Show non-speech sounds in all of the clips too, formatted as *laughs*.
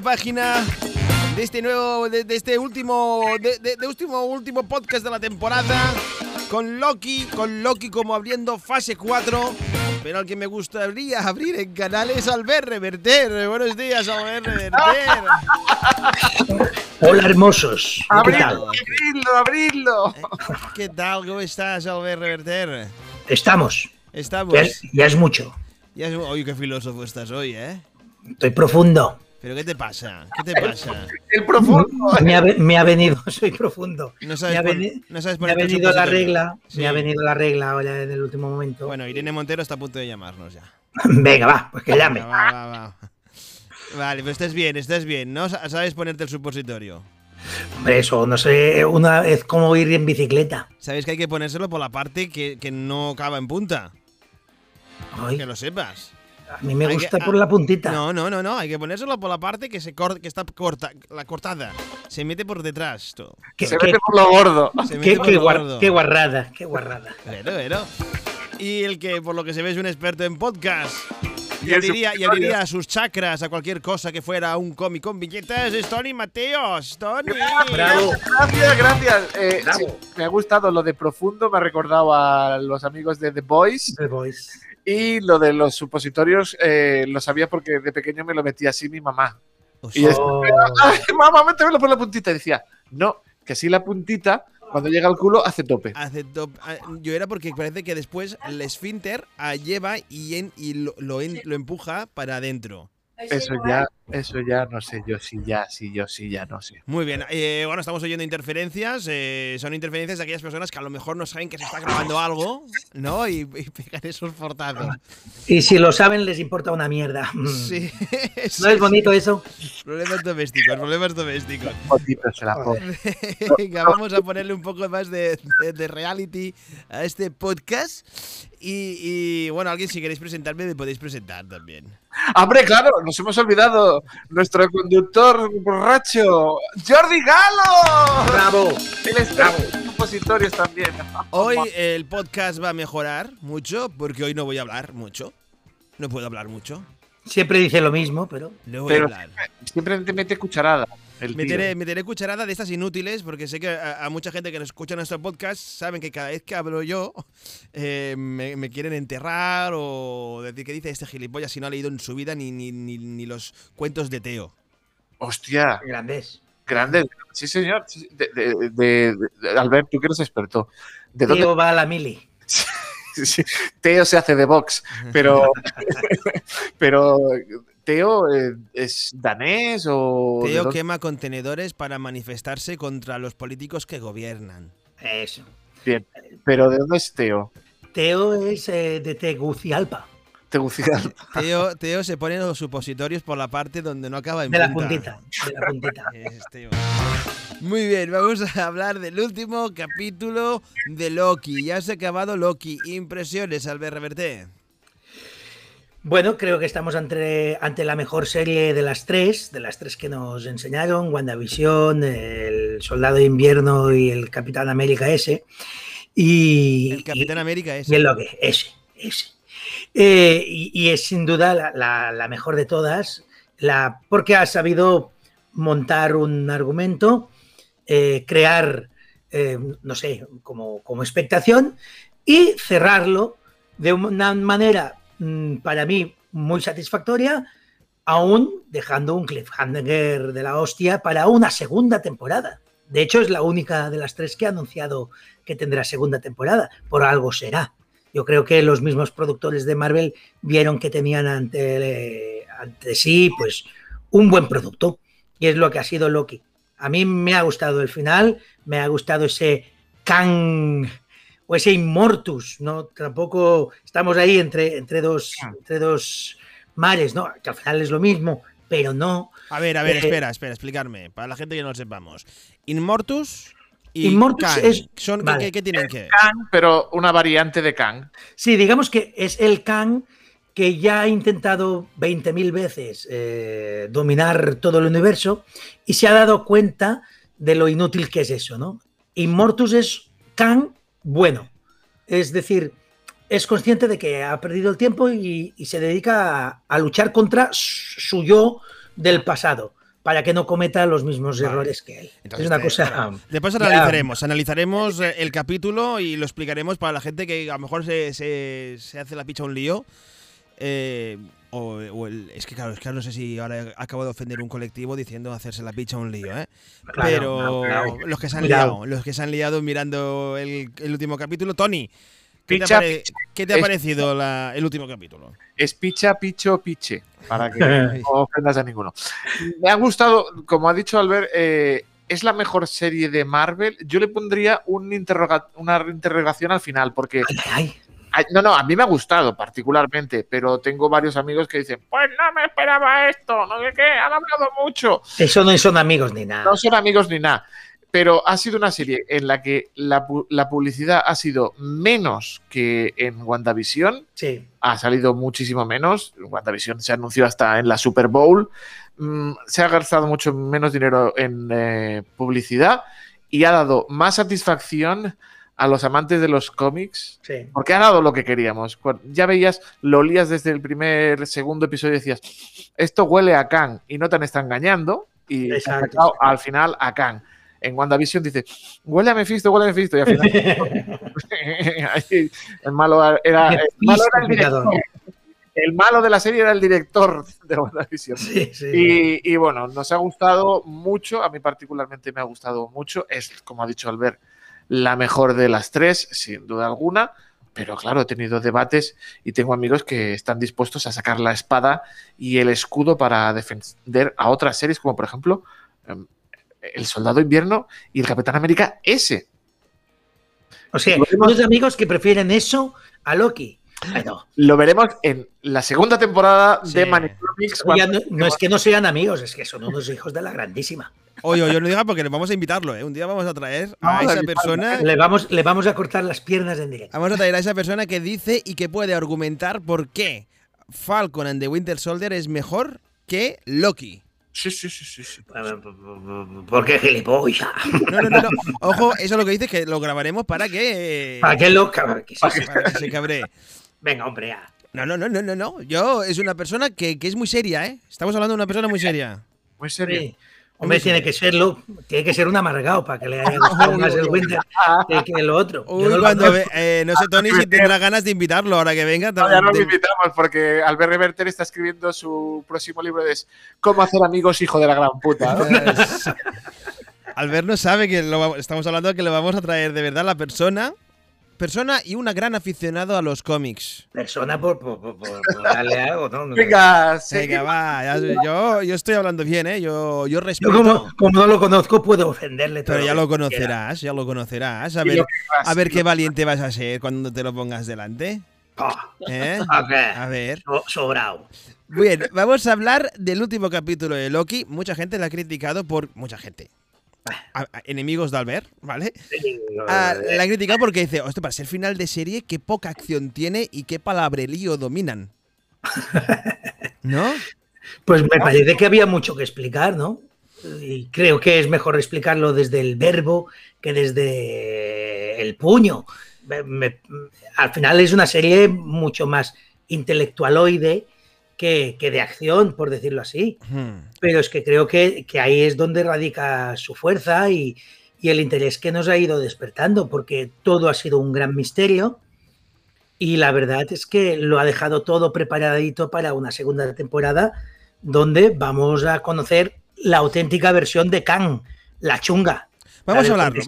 página de este nuevo, de, de este último, de, de- de último, último podcast de la temporada con Loki, con Loki como abriendo fase 4. Pero al que me gustaría abrir en canales Albert Reverter. Buenos días, Albert Reverter. *laughs* Hola hermosos, ¿qué tal? abrirlo, abrirlo. ¿Qué tal? ¿Cómo estás, Albert Reverter? Estamos. Estamos. Ya, es- ya es mucho. Ya es- Oye, qué filósofo estás hoy, ¿eh? Estoy profundo. ¿Pero qué te pasa? ¿Qué te pasa? El profundo. Me ha, ve- me ha venido, *laughs* soy profundo. No Me sabes, ha, pon- veni- no sabes me ha venido la supositorio. regla. Sí. Me ha venido la regla ahora en el último momento. Bueno, Irene Montero está a punto de llamarnos ya. *laughs* Venga, va, pues que llame. Va, va, va, va. Vale, pero estás bien, estás bien, ¿no? Sa- Sabes ponerte el supositorio. Hombre, eso, no sé, una vez como ir en bicicleta. Sabes que hay que ponérselo por la parte que, que no acaba en punta. Ay, Que lo sepas. A mí me hay gusta que- por la puntita. No, no, no, no. Hay que ponérselo por la parte que se corta, que está corta, la cortada. Se mete por detrás. Todo. Qué, Se qué- mete por lo gordo. Se mete qué- por qué lo guar- gordo. qué guarrada, qué guarrada. Bueno, bueno. Y el que, por lo que se ve, es un experto en podcast. Y abriría, y abriría a sus chakras a cualquier cosa que fuera un cómic con billetes. Es Tony Mateos. Tony. Bravo. Gracias, gracias. Eh, Bravo. sí, me ha gustado lo de profundo, me ha recordado a los amigos de The Boys. The Voice. Y lo de los supositorios eh, lo sabía porque de pequeño me lo metía así mi mamá. Y Hostia. es- Oh, *laughs* ¡Ay, mamá, métemelo por la puntita! Y decía, no, que si la puntita, cuando llega al culo, hace tope. Hace top- ah, Yo era porque parece que después el esfínter ah, lleva y, en- y lo, lo en- lo empuja para adentro. Eso ya, eso ya no sé yo si ya, si yo sí ya no sé. Muy bien, eh, bueno, estamos oyendo interferencias. eh, son interferencias de aquellas personas que a lo mejor no saben que se está grabando algo, ¿no? Y, y pegan esos portazos. Y si lo saben, les importa una mierda. *laughs* *laughs* Sí. ¿No es bonito eso? Problemas domésticos, problemas domésticos. Se la. *laughs* Venga, vamos a ponerle un poco más de, de- de reality a este podcast. Y, y, bueno, alguien, si queréis presentarme, me podéis presentar también. Hombre, claro, nos hemos olvidado. Nuestro conductor borracho, Jordi Galo. Bravo. El experto en supositorios también. Hoy el podcast va a mejorar mucho, porque hoy no voy a hablar mucho. No puedo hablar mucho. Siempre dice lo mismo, pero. No voy Pero- a hablar. Siempre te mete cucharada. El tío. Meteré, meteré cucharada de estas inútiles, porque sé que a, a mucha gente que nos escucha nuestro podcast saben que cada vez que hablo yo *laughs* eh, me, me quieren enterrar o decir que dice este gilipollas si no ha leído en su vida ni, ni, ni, ni los cuentos de Teo. Hostia, Grandes. grande. Sí, señor. De, de- de- de- Albert, tú que eres experto. ¿De dónde Tío va a la mili. *laughs* Sí, Teo se hace de box, pero, *laughs* pero Teo eh, es danés o Teo quema contenedores para manifestarse contra los políticos que gobiernan. Eso. Bien, pero ¿de dónde es Teo? Teo es eh, de Tegucigalpa. Tegucigalpa. Teo, Teo se pone los supositorios por la parte donde no acaba en De la puntita. De la puntita. *laughs* Es Teo. Muy bien, vamos a hablar del último capítulo de Loki. Ya se ha acabado Loki. Impresiones, Albert Reverté. Bueno, creo que estamos ante, ante la mejor serie de las tres, de las tres que nos enseñaron, WandaVision, el Soldado de Invierno y el Capitán América ese. Y, El Capitán América es. y es lo que ese, ese. Eh, y, es sin duda la mejor de todas, la, porque ha sabido montar un argumento, eh, crear, eh, no sé, como, como expectación y cerrarlo de una manera mm, para mí muy satisfactoria, aún dejando un cliffhanger de la hostia para una segunda temporada. De hecho, es la única de las tres que ha anunciado que tendrá segunda temporada. Por algo será. Yo creo que los mismos productores de Marvel vieron que tenían ante, ante sí pues un buen producto. Y es lo que ha sido Loki. A mí me ha gustado el final, me ha gustado ese Kang o ese Immortus, ¿no? Tampoco estamos ahí entre, entre, dos, entre dos mares, ¿no? Que al final es lo mismo, pero no. A ver, a ver, Eh, espera, espera, explicarme. Para la gente que no lo sepamos. Inmortus y Immortus Kang. es- Son, ¿qué- vale. ¿qué, qué tienen que? Kang, pero una variante de Kang. Sí, digamos que es el Kang que ya ha intentado 20.000 veces eh, dominar todo el universo y se ha dado cuenta de lo inútil que es eso, ¿no? Immortus es Kang bueno. Es decir, es consciente de que ha perdido el tiempo y, y se dedica a, a luchar contra su yo del pasado para que no cometa los mismos Vale. errores que él. Entonces, es una cosa... *laughs* Después ya- analizaremos, analizaremos eh, el capítulo y lo explicaremos para la gente que a lo mejor se, se- se hace la picha un lío. eh, o, o el- es que claro, es que no sé si ahora acabo de ofender un colectivo diciendo hacerse la picha un lío, ¿eh? Claro, Pero claro. los que se han liado, los que se han liado mirando el, el último capítulo, Tony, ¿qué te ha, Picha, pare- picha. qué te ha Es- parecido la- el último capítulo? Es picha, picho, piche. Para que *laughs* no ofendas a ninguno. Me ha gustado, como ha dicho Albert, eh, es la mejor serie de Marvel. Yo le pondría un interroga- una interrogación al final, porque ay. Ay, No, no, a mí me ha gustado particularmente, pero tengo varios amigos que dicen, pues no me esperaba esto, no sé qué, han hablado mucho. Eso no son amigos ni nada. No son amigos ni nada. Pero ha sido una serie en la que la, pu- la publicidad ha sido menos que en WandaVision. Sí. Ha salido muchísimo menos. WandaVision se anunció hasta en la Super Bowl. Mm, se ha gastado mucho menos dinero en eh, publicidad y ha dado más satisfacción a los amantes de los cómics Sí. porque ha dado lo que queríamos. Ya veías, lo olías desde el primer, segundo episodio y decías, esto huele a Kang y no te han estado engañando. Y Exacto, exacto. al final a Kang. En WandaVision dice, huele a Mephisto, huele a Mephisto. Y al final, *laughs* *laughs* el malo era, el malo era el Mephisto, director. El malo de la serie era el director de WandaVision. Sí, sí. Y, y bueno, nos ha gustado mucho, a mí particularmente me ha gustado mucho, es, como ha dicho Albert, la mejor de las tres, sin duda alguna, pero claro, he tenido debates y tengo amigos que están dispuestos a sacar la espada y el escudo para defender a otras series, como por ejemplo em, El Soldado Invierno y el Capitán América S. O sea, unos amigos que prefieren eso a Loki. Ay, no. Lo veremos en la segunda temporada Sí. de Manicomics. No, no es que no sean amigos, es que son unos hijos de la grandísima. Oye, oye, no diga porque le vamos a invitarlo, ¿eh? Un día vamos a traer a esa persona. Le vamos, le vamos a cortar las piernas en directo. Vamos a traer a esa persona que dice y que puede argumentar por qué Falcon and the Winter Soldier es mejor que Loki. Sí, sí, sí, sí, sí. ¿Por qué gilipollas? *laughs* No, no, no, no. Ojo, eso es lo que dice que lo grabaremos para que. ¿Para lo que para sí? que, para que se cabree. Venga, hombre, ya. No, no, no, no, no, no. Yo es una persona que, que es muy seria, ¿eh? Estamos hablando de una persona muy seria. Muy Sí. Hombre, tiene que serlo, tiene que ser un amargado para que le haya gustado *laughs* más el Winter que, que el otro. Yo Uy, no lo cuando ve- eh, no sé, Tony, si tendrá ganas de invitarlo ahora que venga. No, ya no lo invitamos porque Albert Reverter está escribiendo su próximo libro de Cómo hacer amigos, hijo de la gran puta. *laughs* Albert no sabe que lo vamos- estamos hablando de que le vamos a traer de verdad la persona. Persona y una gran aficionado a los cómics. Persona por, por, por- por- *laughs* darle algo, ¿no? Venga, Venga, va. ya- yo, yo estoy hablando bien, ¿eh? Yo, yo Yo respeto. como, como no lo conozco, puedo ofenderle todo pero ya lo conocerás, ya lo conocerás. A ver, a ver qué valiente vas a ser cuando te lo pongas delante. Ah, ¿eh? *laughs* A ver. So- Sobrado. Bien, vamos a hablar del último capítulo de Loki. Mucha gente la ha criticado por. Mucha gente. A- a- enemigos de Albert, ¿vale? La ha criticado porque dice, hostia, para ser final de serie, qué poca acción tiene y qué palabrerío dominan. *laughs* ¿No? Pues me parece que había mucho que explicar, ¿no? Y creo que es mejor explicarlo desde el verbo que desde el puño. Me- me- al final es una serie mucho más intelectualoide que, que de acción, por decirlo así. Hmm. Pero es que creo que, que ahí es donde radica su fuerza y, y el interés que nos ha ido despertando, porque todo ha sido un gran misterio y la verdad es que lo ha dejado todo preparadito para una segunda temporada donde vamos a conocer la auténtica versión de Kang, la chunga. Vamos a hablarlo.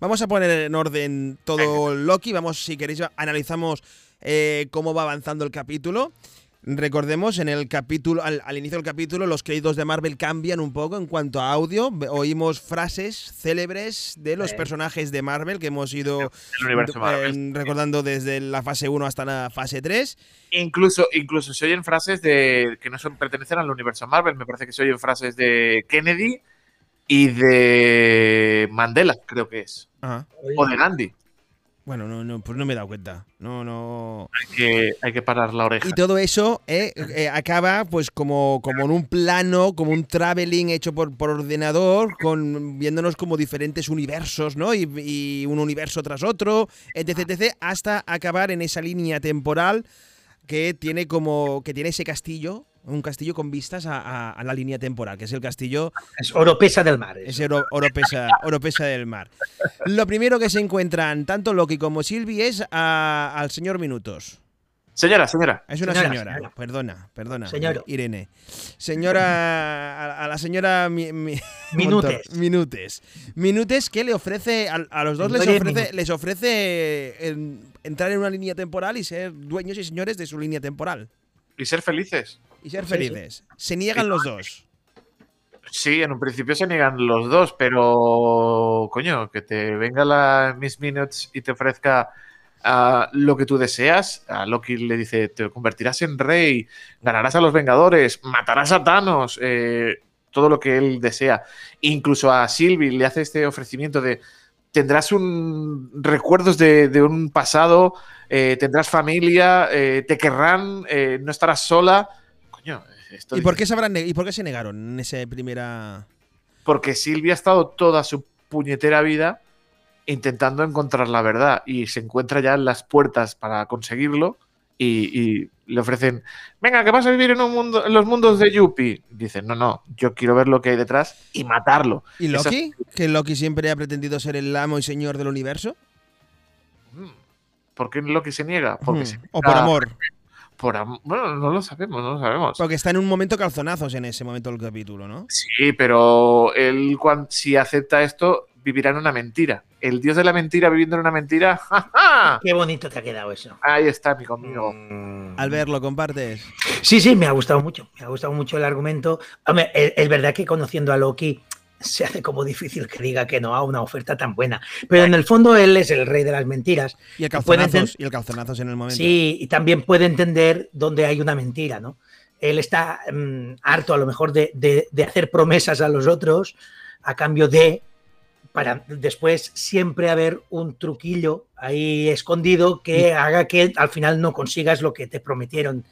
vamos a poner en orden todo Loki. Vamos, si queréis, analizamos eh, cómo va avanzando el capítulo. Recordemos, en el capítulo, al, al inicio del capítulo, los créditos de Marvel cambian un poco en cuanto a audio. Oímos frases célebres de los personajes de Marvel que hemos ido eh, recordando desde la fase 1 hasta la fase 3. Incluso, incluso se oyen frases de que no son pertenecen al universo Marvel. Me parece que se oyen frases de Kennedy y de Mandela, creo que es. Ajá. O de Gandhi. Bueno, no, no, pues no me he dado cuenta. No, no. Hay que, hay que parar la oreja. Y todo eso eh, eh, acaba pues como, como en un plano, como un traveling hecho por, por ordenador, con viéndonos como diferentes universos, ¿no? Y, y un universo tras otro, etc, etc, hasta acabar en esa línea temporal que tiene como que tiene ese castillo, un castillo con vistas a, a- a la línea temporal, que es el castillo Es Oropesa del Mar. es oro, oropesa, oropesa del mar. Lo primero que se encuentran tanto Loki como Sylvie es a- al señor Minutos. Señora, señora. Es una Señora, señora, señora. perdona, perdona. Señor. Irene. Señora, a, a la señora Mi- Mi- Minutes. Montor- Minutes. Minutes que le ofrece, a, a los dos les ofrece, les ofrece en- entrar en una línea temporal y ser dueños y señores de su línea temporal. Y ser felices. Y ser felices. Se niegan los dos. Sí, en un principio se niegan los dos, pero coño, que te venga la Miss Minutes y te ofrezca ah, lo que tú deseas. A Loki le dice, te convertirás en rey, ganarás a los Vengadores, matarás a Thanos, eh, todo lo que él desea. Incluso a Sylvie le hace este ofrecimiento de, tendrás un recuerdos de, de un pasado, eh, tendrás familia, eh, te querrán, no estarás sola. Coño, esto ¿Y por, qué se habrán ne- ¿Y por qué se negaron en esa primera...? porque Silvia ha estado toda su puñetera vida intentando encontrar la verdad y se encuentra ya en las puertas para conseguirlo y, y le ofrecen, venga, que vas a vivir en, un mundo, en los mundos de Yuppie. Dicen, no, no, yo quiero ver lo que hay detrás y matarlo. ¿Y Loki? ¿Que Loki siempre ha pretendido ser el amo y señor del universo? Mm, ¿Por qué Loki se niega? Porque Mm, se ¿O niega por amor? Por Bueno, no lo sabemos, no lo sabemos. Porque está en un momento calzonazos en ese momento del capítulo, ¿no? Sí, pero él cuan- si acepta esto, vivirá en una mentira. El dios de la mentira viviendo en una mentira. *laughs* ¡ja, ja! Qué bonito te ha quedado eso. Ahí está mi conmigo. Al verlo, compartes. Sí, sí, me ha gustado mucho. Me ha gustado mucho el argumento. Hombre, es, es verdad que conociendo a Loki se hace como difícil que diga que no a una oferta tan buena. Pero en el fondo él es el rey de las mentiras. Y el calzonazos, y el calzonazos en el momento. Sí, y también puede entender dónde hay una mentira, ¿no? Él está mm, harto a lo mejor de, de- de hacer promesas a los otros a cambio de, para después siempre haber un truquillo ahí escondido que haga que al final no consigas lo que te prometieron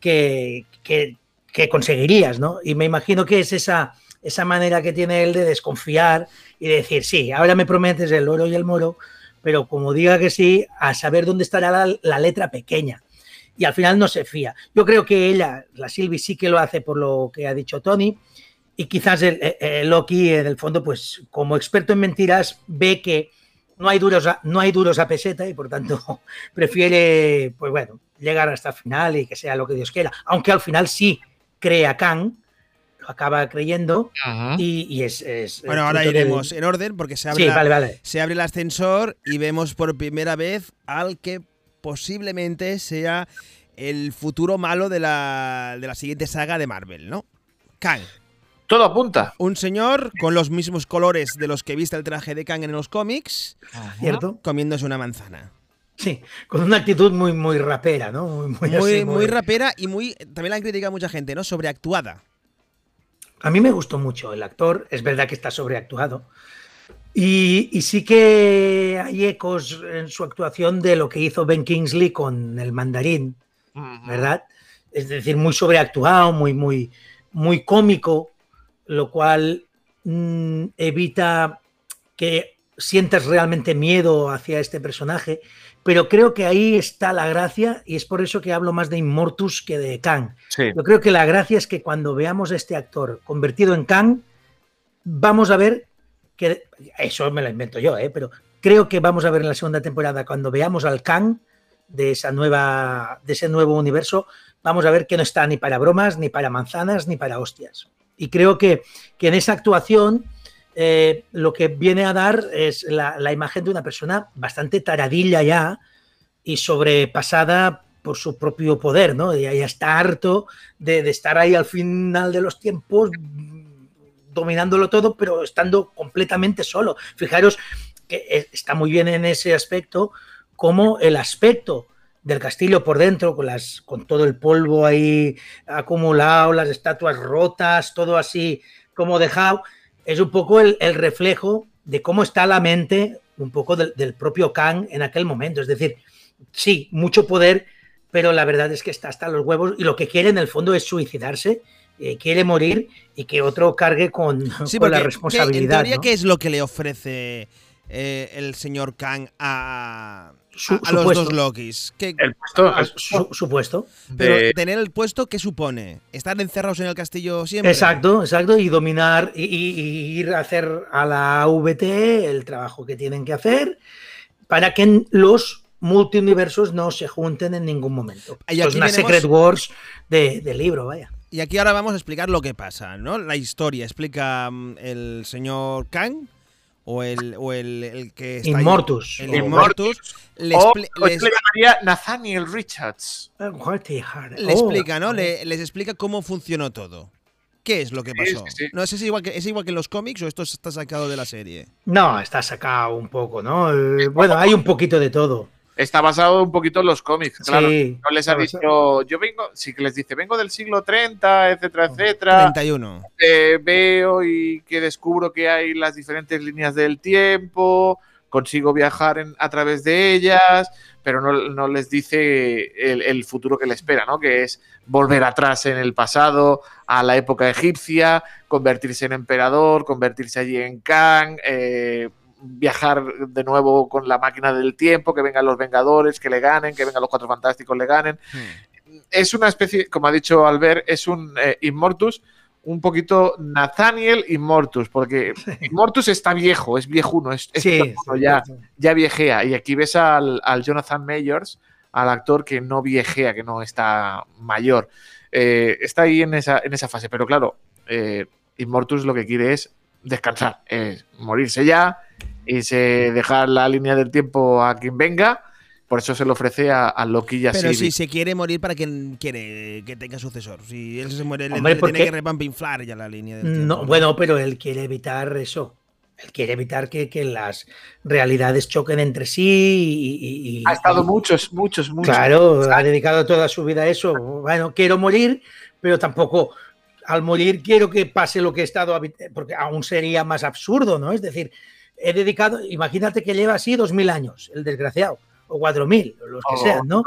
que, que- que conseguirías, ¿no? Y me imagino que es esa, esa manera que tiene él de desconfiar y de decir, sí, ahora me prometes el oro y el moro, pero como diga que sí, a saber dónde estará la, letra pequeña. Y al final no se fía. Yo creo que ella, la Silvi, sí que lo hace por lo que ha dicho Tony. Y quizás el- el Loki, en el fondo, pues como experto en mentiras, ve que no hay duros a, no hay duros a peseta y por tanto *laughs* prefiere, pues bueno, llegar hasta el final y que sea lo que Dios quiera. Aunque al final sí cree a Kang, lo acaba creyendo y, y es, es- Bueno, ahora iremos en orden porque se abre, Sí, la- vale, vale. se abre el ascensor y vemos por primera vez al que posiblemente sea el futuro malo de la, de la siguiente saga de Marvel, ¿no? Kang. Todo apunta. Un señor con los mismos colores de los que viste el traje de Kang en los cómics, ¿Cierto? comiéndose una manzana. Sí, con una actitud muy, muy rapera, ¿no? Muy, muy Muy, así, muy rapera y muy. También la han criticado mucha gente, ¿no? Sobreactuada. A mí me gustó mucho el actor, es verdad que está sobreactuado. Y, y sí que hay ecos en su actuación de lo que hizo Ben Kingsley con el mandarín. ¿verdad? Es decir, muy sobreactuado, muy, muy, muy cómico, lo cual mm, evita que sientas realmente miedo hacia este personaje. Pero creo que ahí está la gracia y es por eso que hablo más de Immortus que de Kang. Sí. Yo creo que la gracia es que cuando veamos a este actor convertido en Kang, vamos a ver que. Eso me lo invento yo, ¿eh? pero creo que vamos a ver en la segunda temporada, cuando veamos al Kang de, esa nueva, de ese nuevo universo, vamos a ver que no está ni para bromas, ni para manzanas, ni para hostias. Y creo que, que en esa actuación eh, lo que viene a dar es la, imagen de una persona bastante taradilla ya y sobrepasada por su propio poder, ¿no? Ya, ya está harto de, de estar ahí al final de los tiempos mm, dominándolo todo, pero estando completamente solo. Fijaros que eh, está muy bien en ese aspecto, como el aspecto del castillo por dentro, con, con todo el polvo ahí acumulado, las estatuas rotas, todo así como dejado, es un poco el, el reflejo de cómo está la mente un poco del, del propio Kang en aquel momento. Es decir, sí, mucho poder, pero la verdad es que está hasta los huevos y lo que quiere en el fondo es suicidarse, eh, quiere morir y que otro cargue con, Sí, con porque la ¿qué- responsabilidad. en teoría, ¿no? ¿qué es lo que le ofrece eh, el señor Kang a, Su- a- a los dos Lokis? ¿Qué- El puesto Ah, es- su- supuesto. pero de- tener el puesto, ¿qué supone? ¿Estar encerrados en el castillo siempre? Exacto, exacto, y dominar y, y- y ir a hacer a la VT el trabajo que tienen que hacer para que los multiuniversos no se junten en ningún momento. Y Esto es aquí una tenemos- Secret Wars de, de libro, vaya. Y aquí ahora vamos a explicar lo que pasa, ¿no? La historia. Explica mm, el señor Kang o el, o el, el que está ahí, Inmortus. el Inmortus. Le, o, o les- yo le llamaría Nathaniel Richards. Heart. le Oh, explica, ¿no? Le- les explica cómo funcionó todo. ¿Qué es lo que pasó? sí, sí. No sé si es igual que, es igual que en los cómics o esto está sacado de la serie. No, está sacado un poco, ¿no? Eh, Bueno, hay un poquito de todo. Está basado un poquito en los cómics, claro. Sí, No les ha dicho, yo vengo, sí que les dice, vengo del siglo 30, etcétera, etcétera. 31. eh, veo y que descubro que hay las diferentes líneas del tiempo, consigo viajar en- a través de ellas, pero no, no les dice el, el futuro que le espera, ¿no? Que es volver atrás en el pasado, a la época egipcia, convertirse en emperador, convertirse allí en Kang, eh, viajar de nuevo con la máquina del tiempo, que vengan los Vengadores, que le ganen, que vengan los Cuatro Fantásticos, le ganen Hmm. es una especie, como ha dicho Albert, es un eh, Immortus, un poquito Nathaniel Immortus, porque Immortus está viejo, es viejuno, es, es Sí, viejuno, sí, ya, sí. ya viejea. Y aquí ves al, al Jonathan Mayers, al actor que no viejea, que no está mayor. Eh, está ahí en esa, en esa fase, pero claro, eh, Immortus lo que quiere es descansar, es morirse ya y se dejar la línea del tiempo a quien venga. Por eso se le ofrece a, a Loki y a Pero si se quiere morir para quien quiere que tenga sucesor. Si él se muere, le- Hombre, le, tiene que repampinflar ya la línea del tiempo. No, bueno, pero él quiere evitar eso. Él quiere evitar que, que las realidades choquen entre sí y, y- y- Ha estado y- muchos, muchos, muchos. Claro, ha dedicado toda su vida a eso. Bueno, quiero morir, pero tampoco al morir quiero que pase lo que he estado, porque aún sería más absurdo, ¿no? Es decir, he dedicado, imagínate que lleva así dos mil años, el desgraciado, o cuatro mil, los que sean, ¿no?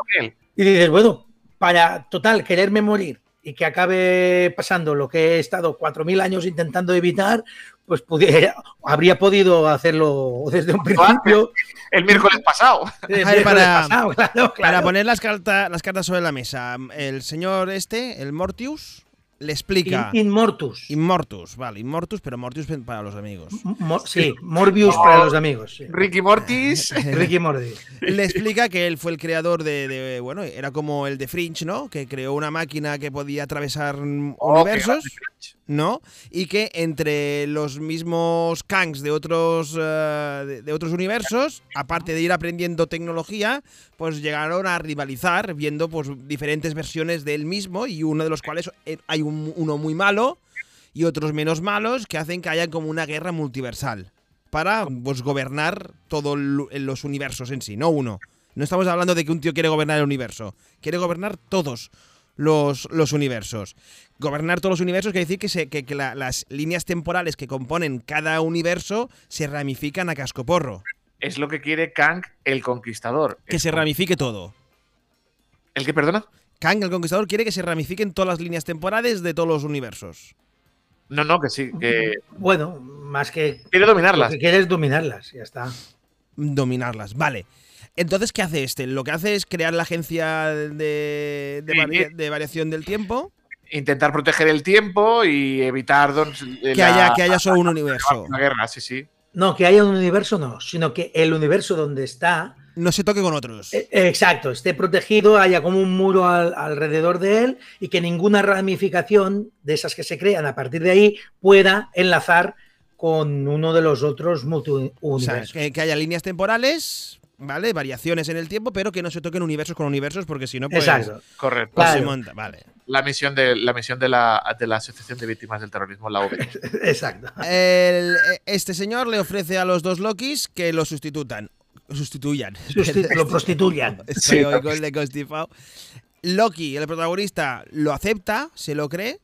Y dices, bueno, para total quererme morir y que acabe pasando lo que he estado cuatro mil años intentando evitar, pues pudiera, habría podido hacerlo desde un principio. El miércoles pasado. *laughs* el miércoles para- pasado, *laughs* claro, Para poner las, cartas las cartas sobre la mesa, el señor este, el Mortius, le explica. In- Inmortus. Immortus, vale, Immortus, pero Mortius para los amigos. Mo- sí, Morbius para los amigos. sí. Ricky Mortis. *laughs* Ricky Morty. Le explica que él fue el creador de, de- bueno, era como el de Fringe, ¿no? Que creó una máquina que podía atravesar Oh, universos. ¿no? Y que entre los mismos Kangs de otros, eh, de, de otros universos, aparte de ir aprendiendo tecnología, pues llegaron a rivalizar viendo pues diferentes versiones del mismo y uno de los cuales eh, hay un- uno muy malo y otros menos malos que hacen que haya como una guerra multiversal para pues, gobernar todos los universos en sí, no uno. No estamos hablando de que un tío quiere gobernar el universo, quiere gobernar todos los, los universos. Gobernar todos los universos quiere decir que, se- que- que la- las líneas temporales que componen cada universo se ramifican a cascoporro, Es lo que quiere Kang el Conquistador. que se ramifique todo. ¿El que perdona? Kang el Conquistador quiere que se ramifiquen todas las líneas temporales de todos los universos. No, no, que sí, que Bueno, más que quiere lo dominarlas. que quiere es dominarlas, ya está. Dominarlas, vale. Entonces, ¿qué hace este? Lo que hace es crear la agencia de, de Sí. varia- de variación del tiempo. Intentar proteger el tiempo y evitar don- Que, la- haya, que haya solo un universo. la guerra, sí, sí. No, que haya un universo no, sino que el universo donde está, No se toque con otros. eh, exacto, esté protegido, haya como un muro al- alrededor de él y que ninguna ramificación de esas que se crean a partir de ahí pueda enlazar con uno de los otros O sea, multiuniversos. que, que haya líneas temporales, ¿vale? Variaciones en el tiempo, pero que no se toquen universos con universos, porque si no, pues. Exacto. Correcto. pues se Claro. monta. Vale. La misión de la misión de la, de la Asociación de Víctimas del Terrorismo, la OVT. *laughs* Exacto. El- este señor le ofrece a los dos Lokis que lo sustitutan. Sustituyan. Susti- *laughs* lo prostituyan. Estoy Sí. hoy con el de constipado. Loki, el protagonista, lo acepta, se lo cree.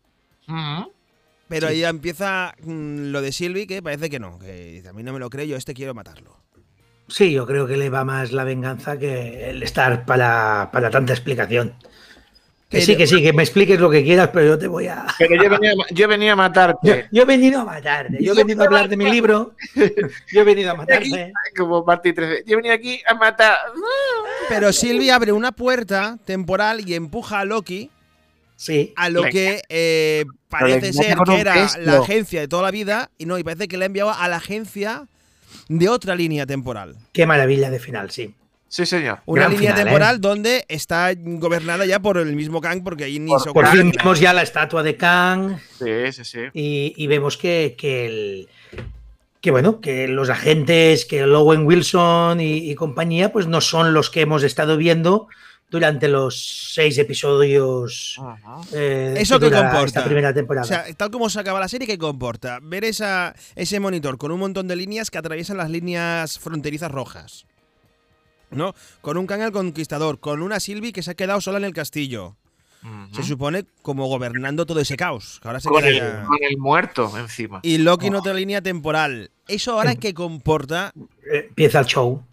Pero Sí. ahí ya empieza mm, lo de Sylvie, que parece que no. Que dice, a mí no me lo creo, yo este quiero matarlo. Sí, yo creo que le va más la venganza que el estar para, para tanta explicación. Que sí, que sí, que me expliques lo que quieras, pero yo te voy a. Pero yo venía, yo venía a matarte. yo he venido a matarte, yo he venido a hablar de mi libro, *laughs* yo he venido a matarte. Como Marty 13. Yo venía aquí a matar. Pero Sylvie abre una puerta temporal y empuja a Loki Sí, a lo que eh, parece ser que era la agencia de toda la vida. Y no, y parece que le ha enviado a la agencia de otra línea temporal. qué maravilla de final, sí. Sí, señor. Una Gran línea final, temporal ¿eh? donde está gobernada ya por el mismo Kang, porque ahí ni Por- Por fin vemos ya la estatua de Kang Sí, sí, sí. y, y vemos que, que el. Que bueno, que los agentes, que Lowen Wilson y, y compañía, pues no son los que hemos estado viendo durante los seis episodios Ajá. eh, ¿Eso que comporta? esta primera temporada. O sea, tal como se acaba la serie, ¿qué comporta? Ver esa, ese monitor con un montón de líneas que atraviesan las líneas fronterizas rojas. ¿No? Con un Kang el Conquistador, con una Sylvie que se ha quedado sola en el castillo. Se supone como gobernando todo ese caos. Que ahora se Con queda el, ya- con el muerto encima. Y Loki en otra línea temporal. ¿Eso ahora qué comporta? Eh, empieza el show.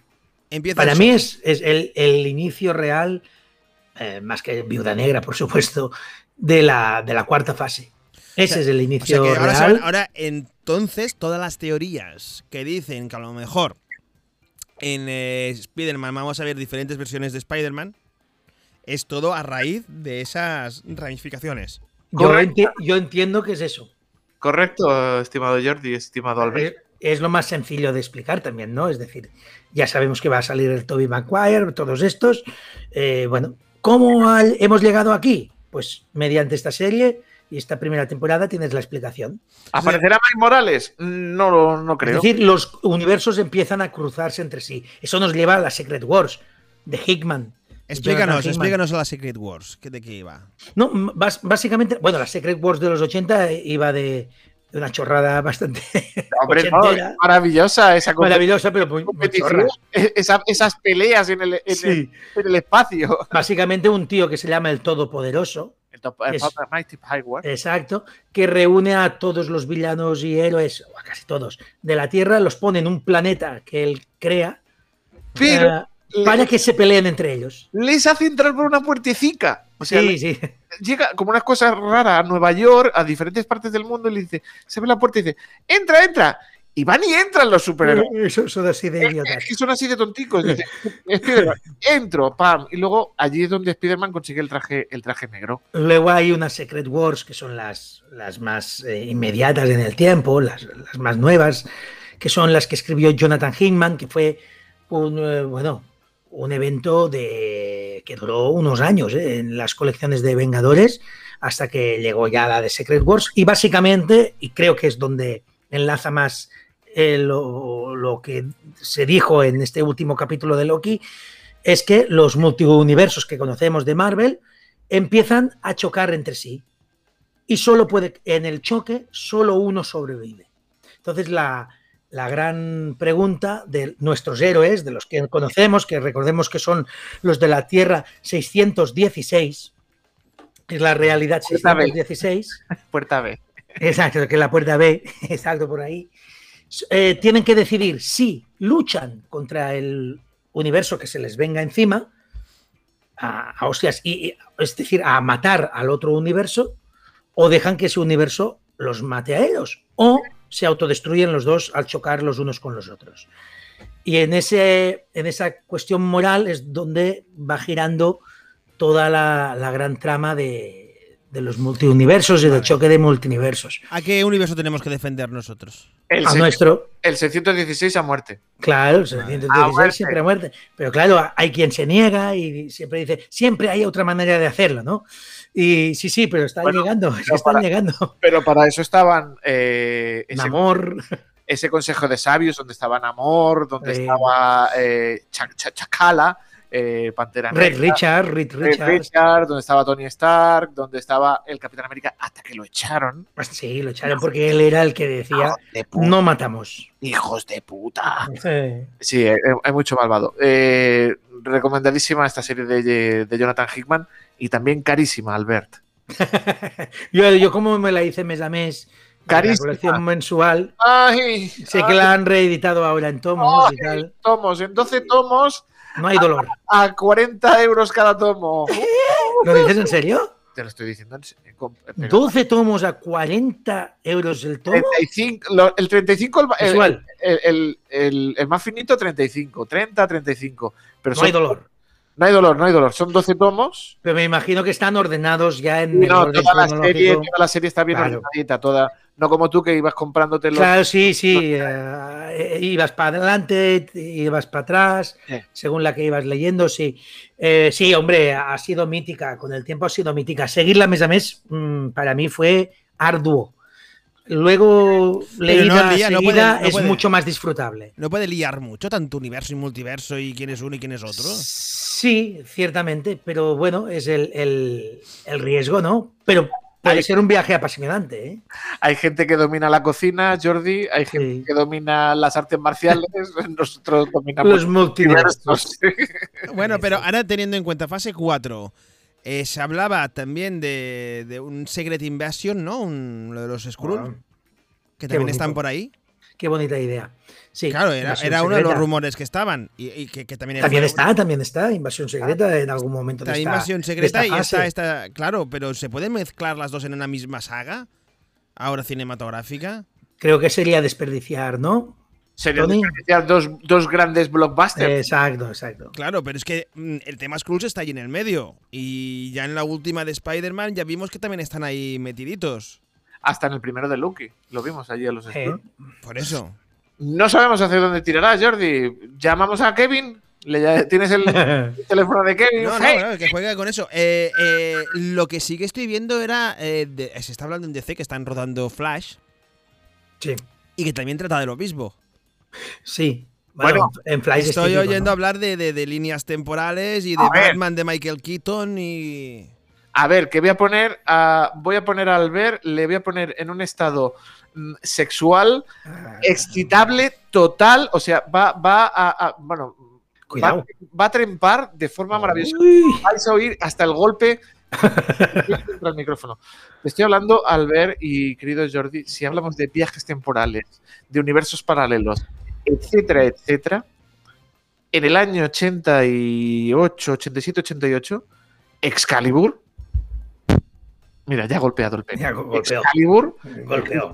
Empieza Para el mí show. es, es el, el inicio real, eh, más que Viuda Negra, por supuesto, de la, de la cuarta fase. Ese sea, es el O sea inicio que ahora, se real. van- ahora, entonces, todas las teorías que dicen que a lo mejor en eh, Spider-Man vamos a ver diferentes versiones de Spider-Man, es todo a raíz de esas ramificaciones. yo, Correcto. enti- yo entiendo que es eso. Correcto, estimado Jordi, estimado Albert. Eh, Es lo más sencillo de explicar también, ¿no? Es decir, ya sabemos que va a salir el Toby Maguire, todos estos. Eh, bueno, ¿cómo hemos llegado aquí? Pues mediante esta serie y esta primera temporada tienes la explicación. ¿Aparecerá Mike Morales? No, lo- no creo. Es decir, los universos empiezan a cruzarse entre sí. Eso nos lleva a la Secret Wars de Hickman. Explícanos, Hickman. explícanos a la Secret Wars. ¿qué ¿De qué iba? No, básicamente, bueno, la Secret Wars de los 80 iba de, de una chorrada bastante *laughs* Hombre, no, maravillosa esa maravillosa, pero muy, competición. Esa- esas peleas en el, en el- Sí. en el espacio. Básicamente un tío que se llama el Todopoderoso, El top- el Es- Papa Mighty Highway. exacto, que reúne a todos los villanos y héroes, o a casi todos, de la Tierra, los pone en un planeta que él crea Pero eh, para que se peleen entre ellos. les hace entrar por una puertecica. O sea, Sí, sí. llega como una cosa rara a Nueva York, a diferentes partes del mundo, y le dice, se ve la puerta y dice, entra, entra. Y van y entran los superhéroes. Eso son así de idiotas. Es que son así de tonticos. Entro, pam. Y luego allí es donde Spider-Man consigue el traje, el traje negro. Luego hay unas Secret Wars que son las, las más eh, inmediatas en el tiempo, las, las más nuevas, que son las que escribió Jonathan Hickman, que fue un, eh, bueno, un evento de, que duró unos años eh, en las colecciones de Vengadores, hasta que llegó ya la de Secret Wars. Y básicamente, y creo que es donde enlaza más eh, lo, lo que se dijo en este último capítulo de Loki, es que los multiuniversos que conocemos de Marvel empiezan a chocar entre sí. Y solo puede, en el choque, solo uno sobrevive. Entonces, la, la gran pregunta de nuestros héroes, de los que conocemos, que recordemos que son los de la Tierra 616, es la realidad Puerta B. 616, *laughs* Puerta B. exacto, que es la puerta B, *laughs* exacto, por ahí, eh, tienen que decidir si luchan contra el universo que se les venga encima, a, a hostias, y, es decir, a matar al otro universo, o dejan que ese universo los mate a ellos, o se autodestruyen los dos al chocar los unos con los otros. Y en, ese, en esa cuestión moral es donde va girando toda la gran trama de, de los multiuniversos y del choque de multiversos. ¿A qué universo tenemos que defender nosotros? El, A nuestro, el 616 a muerte. Claro, el A 716 muerte. siempre a muerte. Pero claro, hay quien se niega y siempre dice, siempre hay otra manera de hacerlo, ¿no? Y sí, sí, pero están Bueno, llegando, pero están para- llegando. Pero para eso estaban eh, ese, Namor, ese consejo de sabios donde estaba Namor, donde Eh. estaba eh, Cha- Cha- Chacala, eh, Pantera Red Richard, Red Richards. Richard, donde estaba Tony Stark, donde estaba el Capitán América, hasta que lo echaron. Pues Sí, lo echaron porque él era el que decía, de no matamos. Hijos de puta. Sí. Sí, hay mucho malvado. Eh, recomendadísima esta serie de, de Jonathan Hickman y también carísima, Albert. *laughs* yo, yo como me la hice mes a mes La Carísima. colección mensual. Ay, Sé que la han reeditado ahora en tomos y tal. tomos, en 12 tomos No hay dolor. *laughs* a 40 euros cada tomo. ¿Lo dices en serio? Te lo estoy diciendo. en serio, com- pero 12 tomos a 40 euros el tomo. 35, lo- el 35, el, el, el- el- el- el más finito, 35. 30, 35. Pero No hay son- dolor. No hay dolor, no hay dolor. Son 12 tomos. Pero me imagino que están ordenados ya en Y el no, orden toda, la serie, toda la serie está bien Claro. ordenadita, toda. No como tú que ibas comprándote los. Claro, sí, sí. eh, ibas para adelante, ibas para atrás, según la que ibas leyendo, sí. Eh, sí, hombre, ha sido mítica, con el tiempo ha sido mítica. Seguirla mes a mes mm, para mí fue arduo. Luego, leída lía, no seguida, puede- no es puede. mucho más disfrutable. ¿No puede liar mucho tanto universo y multiverso y quién es uno y quién es otro? Sí, ciertamente, pero bueno, es el, el- el riesgo, ¿no? Pero puede Hay- ser un viaje apasionante, ¿eh? Hay gente que domina la cocina, Jordi. Hay gente Sí. que domina las artes marciales. *laughs* Nosotros dominamos Los multiversos. Bueno, pero ahora teniendo en cuenta fase 4, eh, se hablaba también de, de un Secret Invasion, ¿no? Un, lo de los Skrull, que también están por ahí. Qué bonita idea. Sí, Claro, era, uno de los rumores que estaban. Y, y que, que también, También está, también está. Invasión secreta en algún momento de Está esta, invasión de secreta y está. Claro, pero ¿se pueden mezclar las dos en una misma saga? Ahora cinematográfica. Creo que sería desperdiciar, ¿no? Sería Tony. desperdiciar dos, dos grandes blockbusters. Exacto, exacto. Claro, pero es que mm, el tema Skrulls está ahí en el medio. Y ya en la última de Spider-Man ya vimos que también están ahí metiditos. Hasta en el primero de Loki. Lo vimos allí a los Eh, Skrull. Por eso. No sabemos hacia dónde tirará, Jordi. Llamamos a Kevin. Le, *laughs* ¿Tienes el *laughs* teléfono de Kevin? No, no, Hey. no, que juegue con eso. Eh, eh, lo que sí que estoy viendo era. eh, de- se está hablando en DC que están rodando Flash sí, y que también trata de lo mismo. sí. Bueno, Bueno, en Flash es Estoy típico, oyendo ¿no? hablar de, de- de líneas temporales y de A ver. Batman de Michael Keaton y. A ver, que voy a poner a, voy a poner a Albert, le voy a poner en un estado mm, sexual, Ah, excitable, total. O sea, va, va a, a- bueno, Cuidado. Va, va a trempar de forma maravillosa. Uy. Vais a oír hasta el golpe el micrófono. Te estoy hablando, Albert y querido Jordi, si hablamos de viajes temporales, de universos paralelos, etcétera, etcétera, en el año 88, 87, 88, Excalibur. Mira, ya ha golpeado el pene. Ya golpeó. Excalibur, Golpeó.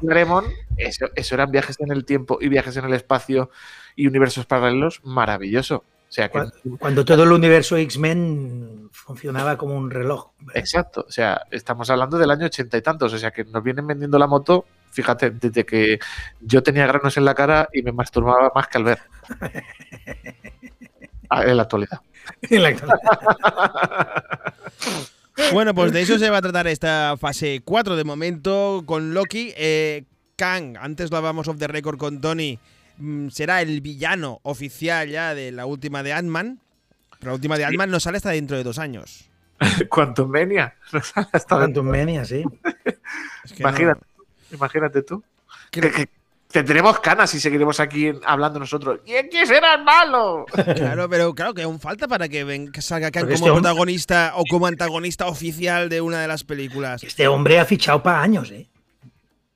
Eso, eso eran viajes en el tiempo y viajes en el espacio y universos paralelos maravilloso. O sea que Cuando, cuando todo el universo X-Men funcionaba como un reloj. Exacto, o sea, estamos hablando del año ochenta y tantos, o sea que nos vienen vendiendo la moto, fíjate, desde que yo tenía granos en la cara y me masturbaba más que al ver. *laughs* Ah, En la actualidad. En la actualidad. *laughs* Bueno, pues de eso se va a tratar esta fase 4 de momento con Loki. Eh, Kang, antes lo hablábamos off the record con Tony, mm, será el villano oficial ya de la última de Ant-Man. Pero la última de Ant-Man no sale hasta dentro de dos años. *laughs* Quantum Mania. *laughs* Hasta Quantum Mania, sí. Es que no- Imagínate, imagínate tú. Creo- Que, que tendremos canas y seguiremos aquí hablando nosotros. ¿Y quién será el malo? *laughs* Claro, pero claro que aún falta para que, ven- que salga Porque como este hombre- protagonista o como antagonista oficial de una de las películas. Este hombre ha fichado para años, ¿eh?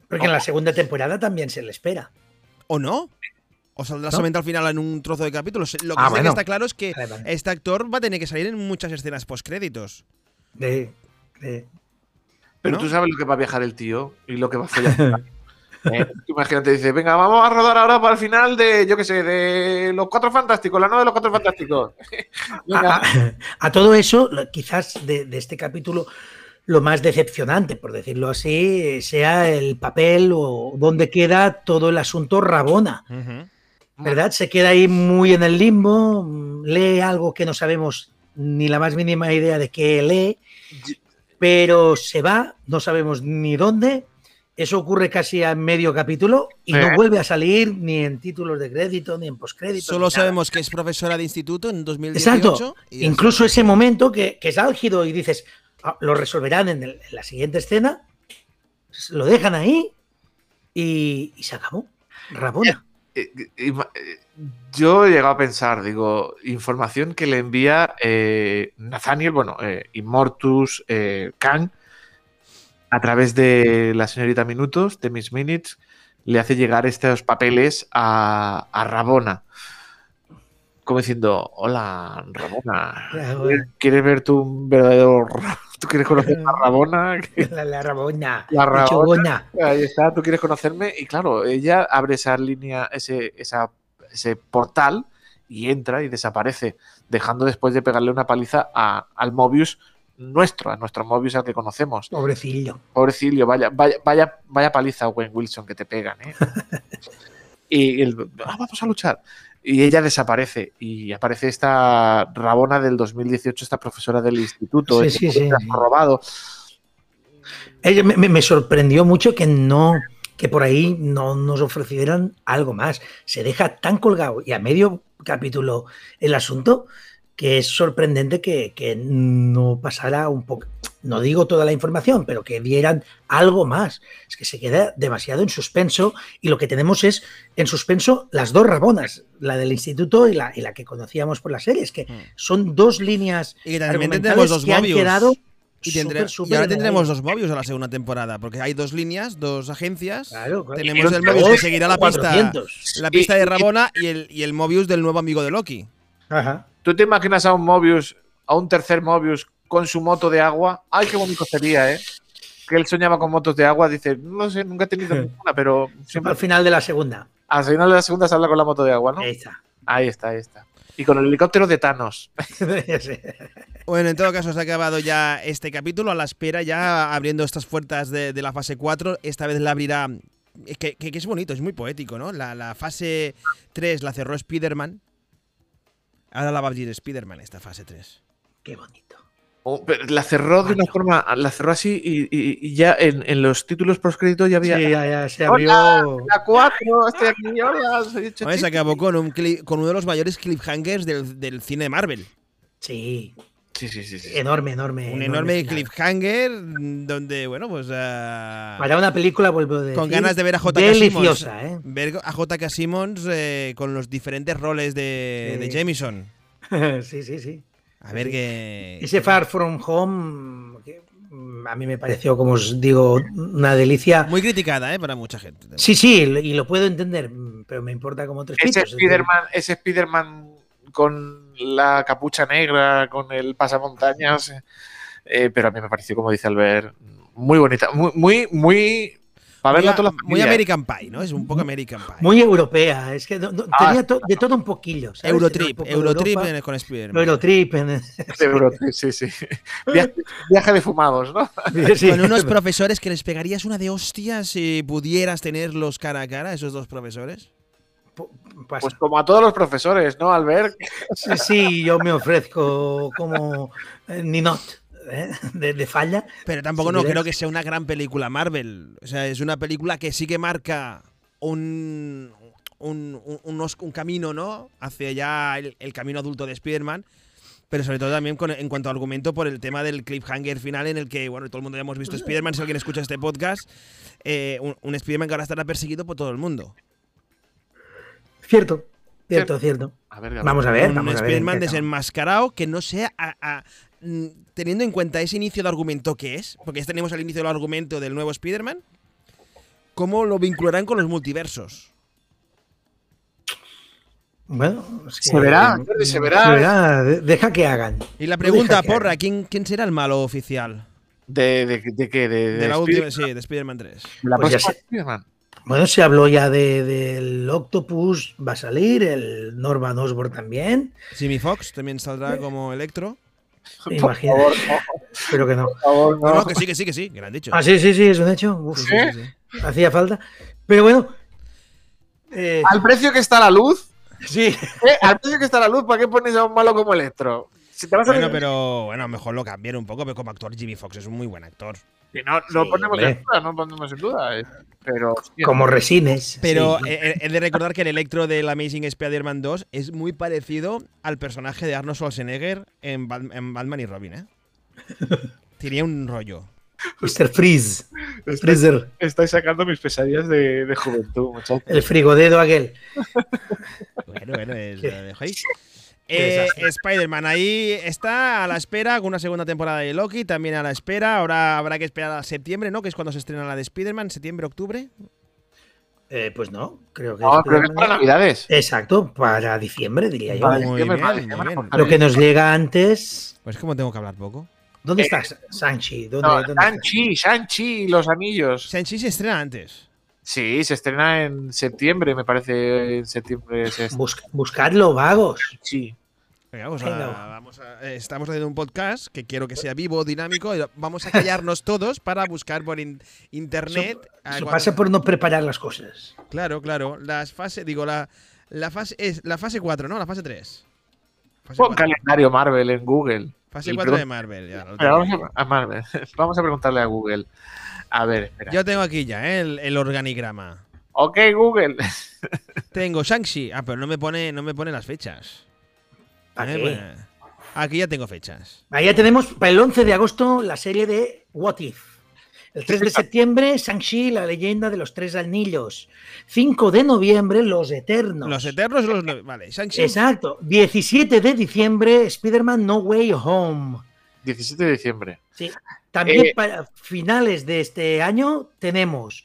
Porque en la segunda temporada también se le espera. ¿O no? ¿O saldrá ¿No? solamente al final en un trozo de capítulos? Lo que Ah, que está claro es que Vale, vale. este actor va a tener que salir en muchas escenas postcréditos. De, de- Pero ¿No? tú sabes lo que va a viajar el tío y lo que va a follar. *laughs* Eh, imagínate, dice, venga, vamos a rodar ahora para el final de, yo qué sé, de los cuatro fantásticos, la nueva de los cuatro fantásticos. *laughs* Venga. a, *laughs* a- a todo eso, quizás de, de este capítulo, lo más decepcionante, por decirlo así, sea el papel o dónde queda todo el asunto Rabona. ¿Verdad? Se queda ahí muy en el limbo, lee algo que no sabemos ni la más mínima idea de qué lee, pero se va, no sabemos ni dónde. Eso ocurre casi a medio capítulo y Eh. no vuelve a salir ni en títulos de crédito ni en postcrédito. Solo sabemos que es profesora de instituto en 2018. Exacto. y Incluso ese momento que, que es álgido y dices, "Ah, lo resolverán en, el- en la siguiente escena, lo dejan ahí y, y se acabó. Rabona. Eh, eh, eh, Yo he llegado a pensar, digo, información que le envía eh, Nathaniel, bueno, eh, Immortus, eh, Kang, a través de la señorita Minutos, de Miss Minutes, le hace llegar estos papeles a, a Rabona. Como diciendo, hola, Rabona. Rabona. ¿Quieres ver tu verdadero... ¿Tú quieres conocer a Rabona? *laughs* La, la rabona. *laughs* La rabona. Ahí está, tú quieres conocerme. Y claro, ella abre esa línea, ese, esa- ese portal y entra y desaparece, dejando después de pegarle una paliza a- al Mobius nuestro, a nuestro Mobius al que conocemos. Pobrecillo. Pobrecillo, vaya, vaya, vaya, vaya paliza, Wayne Wilson, que te pegan, ¿eh? *laughs* y el, "Ah, vamos a luchar. Y ella desaparece. Y aparece esta Rabona del 2018, esta profesora del instituto. Sí, ese sí, sí, robado. Ella me, me- me sorprendió mucho que no que por ahí no nos ofrecieran algo más. Se deja tan colgado y a medio capítulo el asunto que es sorprendente que, que no pasara un poco, no digo toda la información, pero que dieran algo más. Es que se queda demasiado en suspenso y lo que tenemos es en suspenso las dos rabonas, la del instituto y la, y la que conocíamos por las series, que Mm. son dos líneas Y que también argumentales tendremos dos que han Mobius. quedado Y, tendré- súper, y ahora tendremos dos Mobius a la segunda temporada, porque hay dos líneas, dos agencias. Claro, claro. Tenemos el Mobius que seguirá la pista, 400. la pista de Rabona y el, y el Mobius del nuevo amigo de Loki. Ajá. ¿Tú te imaginas a un Mobius, a un tercer Mobius con su moto de agua? ¡Ay, qué bonito sería, eh! Que él soñaba con motos de agua. Dice, no sé, nunca he tenido *laughs* ninguna, pero siempre Al final de la segunda. al final de la segunda se habla con la moto de agua, ¿no? Ahí está. Ahí está, ahí está. Y con el helicóptero de Thanos. *laughs* Bueno, en todo caso, se ha acabado ya este capítulo, a la espera, ya abriendo estas puertas de, de la fase 4. Esta vez la abrirá. es Que, que- que es bonito, es muy poético, ¿no? La, la fase 3 la cerró Spider-Man. Ahora la va a abrir Spider-Man, esta fase 3. Qué bonito. Oh, pero la cerró de una forma, la cerró así y, y- y ya en, en los títulos postcréditos ya había Sí, ya, ya se Hola, abrió. la 4, estoy aquí, hola, soy se acabó con, un con uno de los mayores cliffhangers del, del cine de Marvel. Sí, Sí, sí, sí. sí. enorme, enorme. Un enorme cliffhanger mm, donde, bueno, pues. Para una película, vuelvo a decir. con ganas de ver a J.K. Deliciosa, ¿eh? Simmons. Ver a J.K. Simmons eh, con los diferentes roles de, Sí. de Jameson. *laughs* sí, sí, sí. A ver qué. Ese Far From Home, que, mm, a mí me pareció, como os digo, una delicia. Muy criticada, ¿eh? Para mucha gente. Sí, sí, y lo puedo entender, pero me importa como tres Ese Spider-Man, ese Spider-Man con la capucha negra, con el pasamontañas, eh, pero a mí me pareció, como dice Albert, muy bonita, muy, muy, muy para Muy, verla a- toda la muy familia. ¿eh? American Pie, ¿no? Es un poco American Pie. Muy europea, es que no- no- Ah, tenía to- de todo un poquillo. ¿sabes? Tenía un Eurotrip, poco Eurotrip Europa, en- con Spider-Man. Eurotrip. en- *laughs* Eurotrip, sí, sí. Viaje, viaje de fumados, ¿no? sí. Con unos profesores que les pegarías una de hostias si pudieras tenerlos cara a cara, esos dos profesores. Pasa. Pues como a todos los profesores, ¿no, Albert? Sí, sí, yo me ofrezco como eh, Ninot ¿eh? de, de falla. Pero tampoco Si no creo que sea una gran película Marvel. O sea, es una película que sí que marca un, un, un- camino, ¿no? Hacia ya el, el camino adulto de Spider-Man. Pero sobre todo también con- en cuanto a argumento por el tema del cliffhanger final en el que, bueno, todo el mundo ya hemos visto Spider-Man, si alguien escucha este podcast, eh, un, un Spider-Man que ahora estará perseguido por todo el mundo. Cierto, cierto, cierto. A ver. Vamos a ver, un vamos Spider-Man desenmascarado que no sea a- a- teniendo en cuenta ese inicio de argumento que es, porque ya tenemos el inicio del argumento del nuevo Spider-Man, ¿cómo lo vincularán con los multiversos? Bueno, es Se verá, Jordi, se verá. Se verá, de- deja que hagan. Y la pregunta, porra. ¿quién, ¿quién será el malo oficial? ¿De, de, de qué? De, De la última, sí, de Spider-Man 3. de la Pues próxima. Spider-Man. Bueno, se habló ya de- del Octopus, va a salir, el Norman Osborn también. Jimmy Fox también saldrá como Electro. Me Por favor, no, Espero que no. por favor, No, no. no, que sí, que sí, que sí, que lo han dicho. Ah, sí, sí, sí, es un hecho. Uf, Sí, sí, sí, sí. Hacía falta. Pero bueno. eh, Al precio que está la luz, sí, ¿eh? al precio que está la luz, ¿para qué pones a un malo como Electro? Si te vas a Bueno, pero bueno, mejor lo cambiaron un poco, pero como actor Jimmy Fox es un muy buen actor. Si no, Sí, ponemos hombre. en duda, no ponemos en duda. eh. Pero, hostia, como resines. Pero sí. eh, eh, he de recordar que el Electro del Amazing Spider-Man 2 es muy parecido al personaje de Arnold Schwarzenegger en, Bat- en Batman y Robin, ¿eh? *laughs* Tenía un rollo. Mr. Freeze. estáis, Freezer. estáis sacando mis pesadillas de, de juventud, muchachos. El frigodedo aquel. Bueno, bueno, es, lo dejo ahí. Eh. Spider-Man, ahí está a la espera con una segunda temporada de Loki, también a la espera. Ahora habrá que esperar a septiembre, ¿no? Que es cuando se estrena la de Spider-Man, septiembre, octubre. Eh, pues no, creo que. No, creo que es para Navidades. Exacto, para diciembre, diría yo. Muy diciembre, bien. Lo que nos llega antes. Pues como tengo que hablar poco. ¿Dónde Eh, está Sanchi? ¿Dónde, No, dónde está? Shang-Chi, Shang-Chi, los anillos. Shang-Chi se estrena antes. Sí, se estrena en septiembre, me parece. En septiembre se. Busca- buscadlo, vagos. Sí. Venga, vamos a, va. vamos a- eh, estamos haciendo un podcast que quiero que sea vivo, dinámico. y Vamos a callarnos todos para buscar por in- internet. a Eso cuando- pasa por no preparar las cosas. Claro, claro. Las fases, digo, la, la fase es la fase 4, ¿no? La fase 3. Fase Pon 4, calendario Marvel en Google. fase y 4 de Marvel. ya lo Espera, tengo. vamos a, a Marvel. *laughs* Vamos a preguntarle a Google. A ver, espera. Yo tengo aquí ya ¿eh? el, el organigrama. Ok, Google. *laughs* Tengo Shang-Chi. Ah, pero no me pone, no me pone las fechas. ¿Para Eh, qué? Aquí ya tengo fechas. Ahí ya tenemos para el 11 de agosto la serie de What If. El 3 de septiembre, Shang-Chi, la leyenda de los tres anillos. 5 de noviembre, Los Eternos. Los Eternos los. no- Vale, Shang-Chi. Exacto. 17 de diciembre, Spider-Man No Way Home. 17 de diciembre. Sí. También Eh, para finales de este año tenemos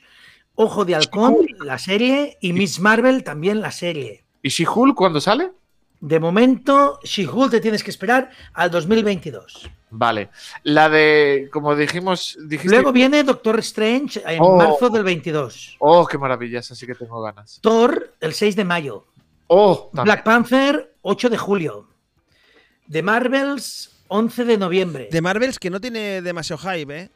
Ojo de Halcón, la serie, y Miss Marvel, también la serie. ¿Y She-Hulk cuándo sale? De momento, She-Hulk te tienes que esperar al 2022. Vale. La de, como dijimos, dijiste. Luego viene Doctor Strange en Oh. marzo del 22. Oh, qué maravilla, esa sí que tengo ganas. Thor el 6 de mayo. Oh, también. Black Panther 8 de julio. The Marvels 11 de noviembre. De Marvels que no tiene demasiado hype, ¿eh?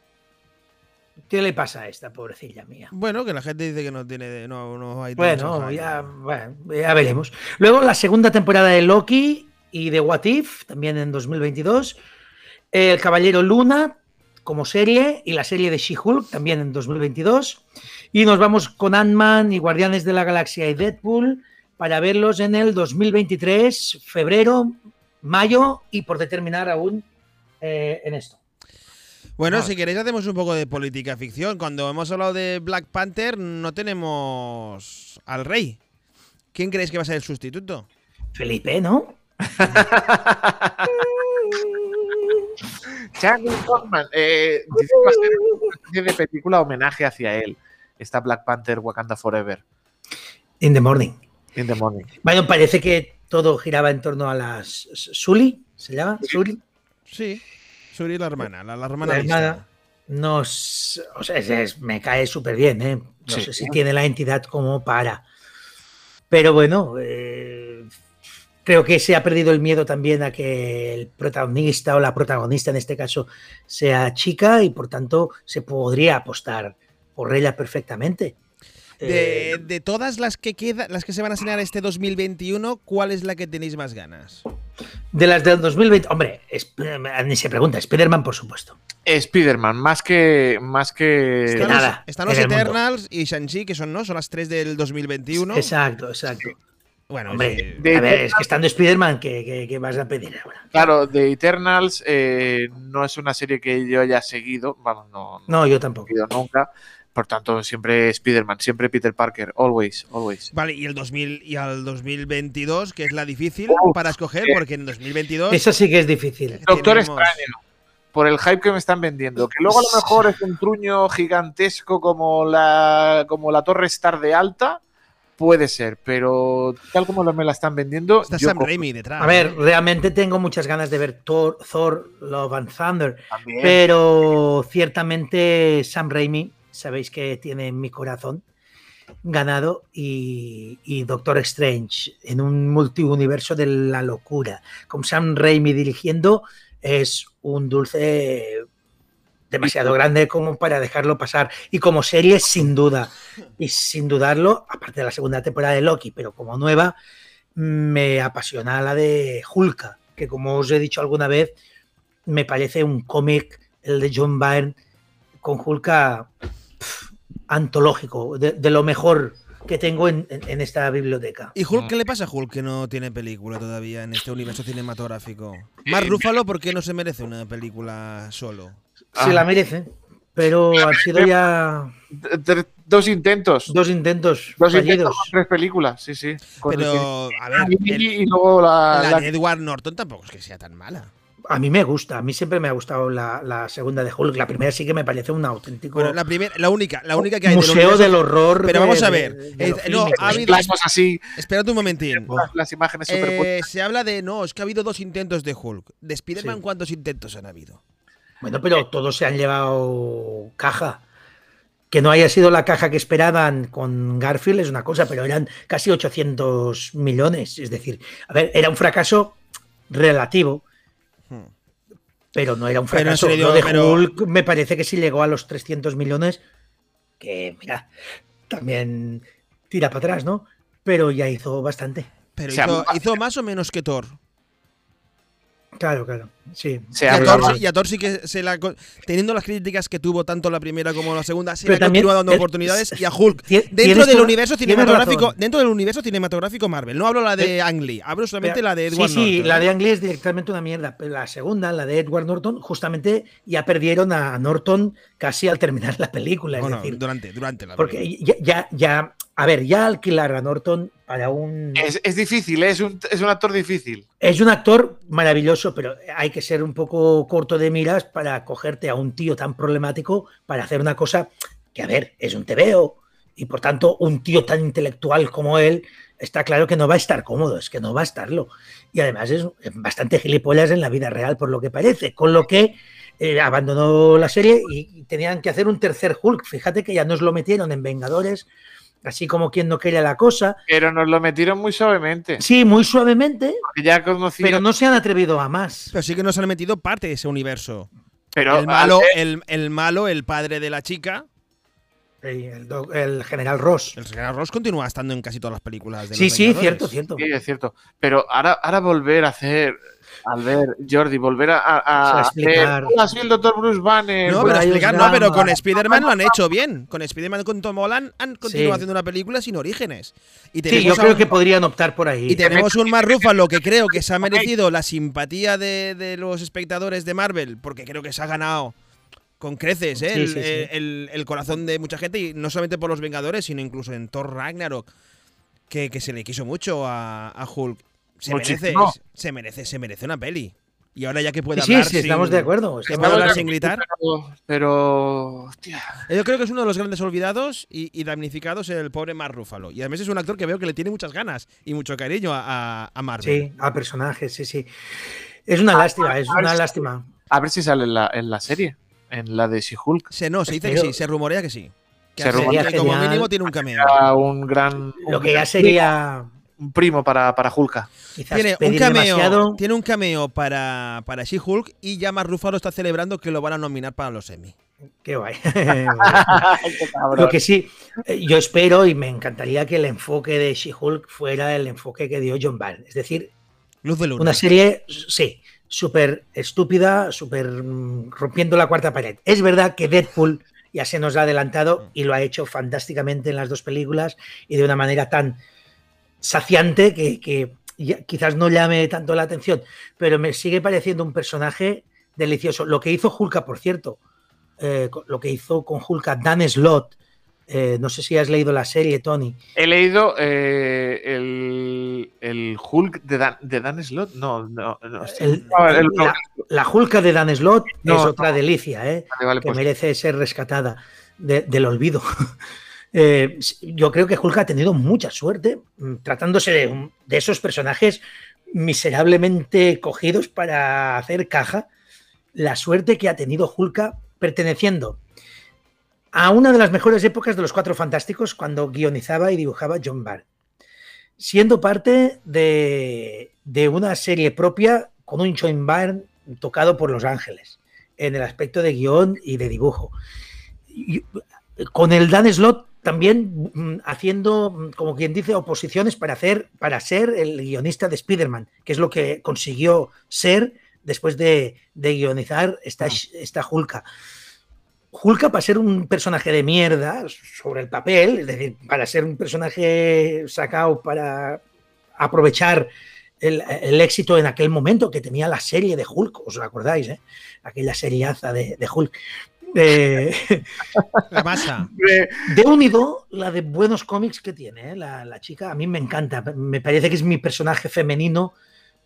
¿Qué le pasa a esta pobrecilla mía? Bueno, que la gente dice que no tiene. No, no hay Bueno, ya, bueno, ya veremos. Luego la segunda temporada de Loki y de What If, también en 2022. El Caballero Luna como serie y la serie de She-Hulk también en 2022. Y nos vamos con Ant-Man y Guardianes de la Galaxia y Deadpool para verlos en el 2023, febrero, mayo y por determinar aún eh, en esto. Bueno, si queréis hacemos un poco de política ficción. Cuando hemos hablado de Black Panther no tenemos al rey. ¿Quién creéis que va a ser el sustituto? Felipe, ¿no? *laughs* Charlie Kaufman. Eh, dice que va a ser una especie de película homenaje hacia él. Está Black Panther Wakanda Forever. In the morning. In the morning. Bueno, parece que todo giraba en torno a las Sully, ¿se llama? Sully. Sí, Suri la hermana, la, la hermana La hermana. Nos, o sea, es- es- me cae súper bien, ¿eh? No Sí. sé si tiene la entidad como para. Pero bueno, eh, creo que se ha perdido el miedo también a que el protagonista o la protagonista en este caso sea chica y por tanto se podría apostar por ella perfectamente. De, Eh, de todas las que quedan, las que se van a estrenar este 2021, ¿cuál es la que tenéis más ganas? de las del 2020, hombre, es- ni se pregunta, Spider-Man por supuesto. Spider-Man, más que. Más que. Es que Están, nada, los, están los. Eternals y Shang-Chi, que son, ¿no? Son las tres del 2021. Exacto, exacto. Bueno, Hombre, sí. de- a ver, es que estando Spider-Man, ¿qué, qué, qué vas a pedir ahora? Claro, The Eternals eh, no es una serie que yo haya seguido. Vamos, no, no No, yo he tampoco. seguido nunca. Por tanto, siempre Spider-Man, siempre Peter Parker. Always, always. Vale, y el 2000 y al 2022, que es la difícil para escoger, sí. porque en 2022 Eso sí que es difícil. Doctor tenemos- Extraño. Por el hype que me están vendiendo. Que luego a lo mejor es un truño gigantesco como la, como la Torre Star de Alta. Puede ser, pero tal como me la están vendiendo. está yo Sam Raimi detrás. A ver, ¿eh? realmente tengo muchas ganas de ver Thor, Thor Love and Thunder, también. pero ciertamente Sam Raimi, sabéis que tiene en mi corazón ganado y, y Doctor Strange en un multiuniverso de la locura, con Sam Raimi dirigiendo, es un dulce demasiado grande como para dejarlo pasar. Y como serie, sin duda, *laughs* y sin dudarlo, aparte de la segunda temporada de Loki, pero como nueva, me apasiona la de Hulka, que como os he dicho alguna vez, me parece un cómic, el de John Byrne, con Hulka antológico, de, de lo mejor que tengo en, en- en esta biblioteca. ¿Y Hulk qué le pasa a Hulk que no tiene película todavía en este universo cinematográfico? Mark Ruffalo, ¿por qué no se merece una película solo? Se la merece, pero han sido ya... Dos intentos. Dos intentos Dos intentos con tres películas, sí, sí. Pero, a ver, el- y, y luego la, la la- de Edward Norton tampoco es que sea tan mala. A mí me gusta, a mí siempre me ha gustado la, la segunda de Hulk. La primera sí que me parece un auténtico Bueno, la primera, la única, la única que hay del museo del horror. Pero de- vamos a ver, de eh, no, ha habido- así, Espérate un momentín. las, las imágenes. Eh, se habla de, no, es que ha habido dos intentos de Hulk. ¿De Spider-Man Sí. cuántos intentos han habido? Bueno, pero todos se han llevado caja. Que no haya sido la caja que esperaban con Garfield es una cosa, pero eran casi 800 millones. Es decir, a ver, era un fracaso relativo. Pero no era un fracaso. serio, Lo de pero- Hulk me parece que sí llegó a los 300 millones, que mira, también tira para atrás, ¿no? Pero ya hizo bastante. Pero O sea, hizo, hizo más o menos que Thor. Claro, claro, sí. Se Y a, sí- y a Thor sí que se la. co- Teniendo las críticas que tuvo tanto la primera como la segunda, se Pero le también continuado dando el- oportunidades. Y a Hulk. Dentro del universo cinematográfico. Dentro del universo cinematográfico Marvel. No hablo la de Ang Lee, hablo solamente Pero- la de Edward Sí, sí, Norton. la de Ang Lee es directamente una mierda. Pero la segunda, la de Edward Norton, justamente ya perdieron a Norton casi al terminar la película. Es Bueno, decir, durante, durante la porque película. ya, ya, ya- a ver, ya alquilar a Norton para un. Es, es difícil, ¿eh? es, un, es un actor difícil. Es un actor maravilloso, pero hay que ser un poco corto de miras para cogerte a un tío tan problemático para hacer una cosa que, a ver, es un tebeo. Y por tanto, un tío tan intelectual como él, está claro que no va a estar cómodo, es que no va a estarlo. Y además es bastante gilipollas en la vida real, por lo que parece. Con lo que eh, abandonó la serie y tenían que hacer un tercer Hulk. Fíjate que ya nos lo metieron en Vengadores, así como quien no quería la cosa. Pero nos lo metieron muy suavemente. Sí, muy suavemente, porque Ya conocía. pero no se han atrevido a más. Pero sí que nos han metido parte de ese universo. pero el, malo, al- el, el malo, el padre de la chica, El, doc- el general Ross. el señor Ross continúa estando en casi todas las películas de Sí, los sí, cierto, cierto. Sí, es cierto. Pero ahora, ahora volver a hacer. Al ver, Jordi, volver a, a, a hacer, explicar. Hola, soy el doctor Bruce Banner. No, pero explicar, no, pero con Spider-Man lo han hecho bien. Con Spider-Man con Tom Holland han continuado Sí. haciendo una película sin orígenes. Y Sí, yo a creo un- que podrían optar por ahí. Y tenemos un Mark Ruffalo que creo que se ha merecido la simpatía de, de los espectadores de Marvel, porque creo que se ha ganado con creces ¿eh? Sí, el, sí, sí. el- el corazón de mucha gente, y no solamente por los Vengadores, sino incluso en Thor Ragnarok, que, que se le quiso mucho a, a Hulk. Se merece, se merece, se merece una peli. Y ahora ya que puede Sí, sí, hablar. sí, estamos sin- de acuerdo. que estamos hablar sin gritar. Pero, hostia, Yo creo que es uno de los grandes olvidados y, y damnificados el pobre Mark Ruffalo. Y además es un actor que veo que le tiene muchas ganas y mucho cariño a, a- a Marvel. Sí, a personajes, sí, sí. Es una lástima, es una si- lástima. a ver si sale en la, en la serie, en la de She-Hulk. Se, no, se dice que sí, se rumorea que sí. Que, Se rumorea que como genial. mínimo tiene un cameo. Un gran. Lo que ya sería Un primo para, para Hulka. quizás Tiene un cameo, demasiado. tiene un cameo para, para She-Hulk y ya Mark Ruffalo está celebrando que lo van a nominar para los Emmy. Qué guay. *laughs* Lo que sí, eh, yo espero y me encantaría que el enfoque de She-Hulk fuera el enfoque que dio John Byrne. Es decir, Luz de luna. Una serie, sí, súper estúpida, súper mm, rompiendo la cuarta pared. Es verdad que Deadpool ya se nos ha adelantado y lo ha hecho fantásticamente en las dos películas y de una manera tan saciante que, quizás no llame tanto la atención, pero me sigue pareciendo un personaje delicioso. Lo que hizo Hulka, por cierto, eh, lo que hizo con Hulka Dan Slott, eh, no sé si has leído la serie, Tony. He leído eh, el, el Hulk de Dan, de Dan Slott. No, no, no. El- No, el- la, la Hulka de Dan Slott No, es otra delicia, ¿eh? Vale, vale, que pues, merece ser rescatada de- del olvido. *laughs* Eh, yo creo que Hulk ha tenido mucha suerte mm, tratándose de, de esos personajes miserablemente cogidos para hacer caja. La suerte que ha tenido Hulk perteneciendo a una de las mejores épocas de los Cuatro Fantásticos cuando guionizaba y dibujaba John Byrne, siendo parte de, de una serie propia con un John Byrne tocado por Los Ángeles en el aspecto de guion y de dibujo. Y, con el Dan Slott también mm, haciendo, mm, como quien dice, oposiciones para, hacer, para ser el guionista de Spider-Man, que es lo que consiguió ser después de, de guionizar esta, esta Hulka. Hulka para ser un personaje de mierda sobre el papel, es decir, para ser un personaje sacado para aprovechar el, el éxito en aquel momento que tenía la serie de Hulk, os lo acordáis, ¿eh? aquella seriaza de, de Hulk. Eh, *laughs* La masa. De- de unido, la de buenos cómics que tiene, ¿eh? la, la chica, a mí me encanta. Me parece que es mi personaje femenino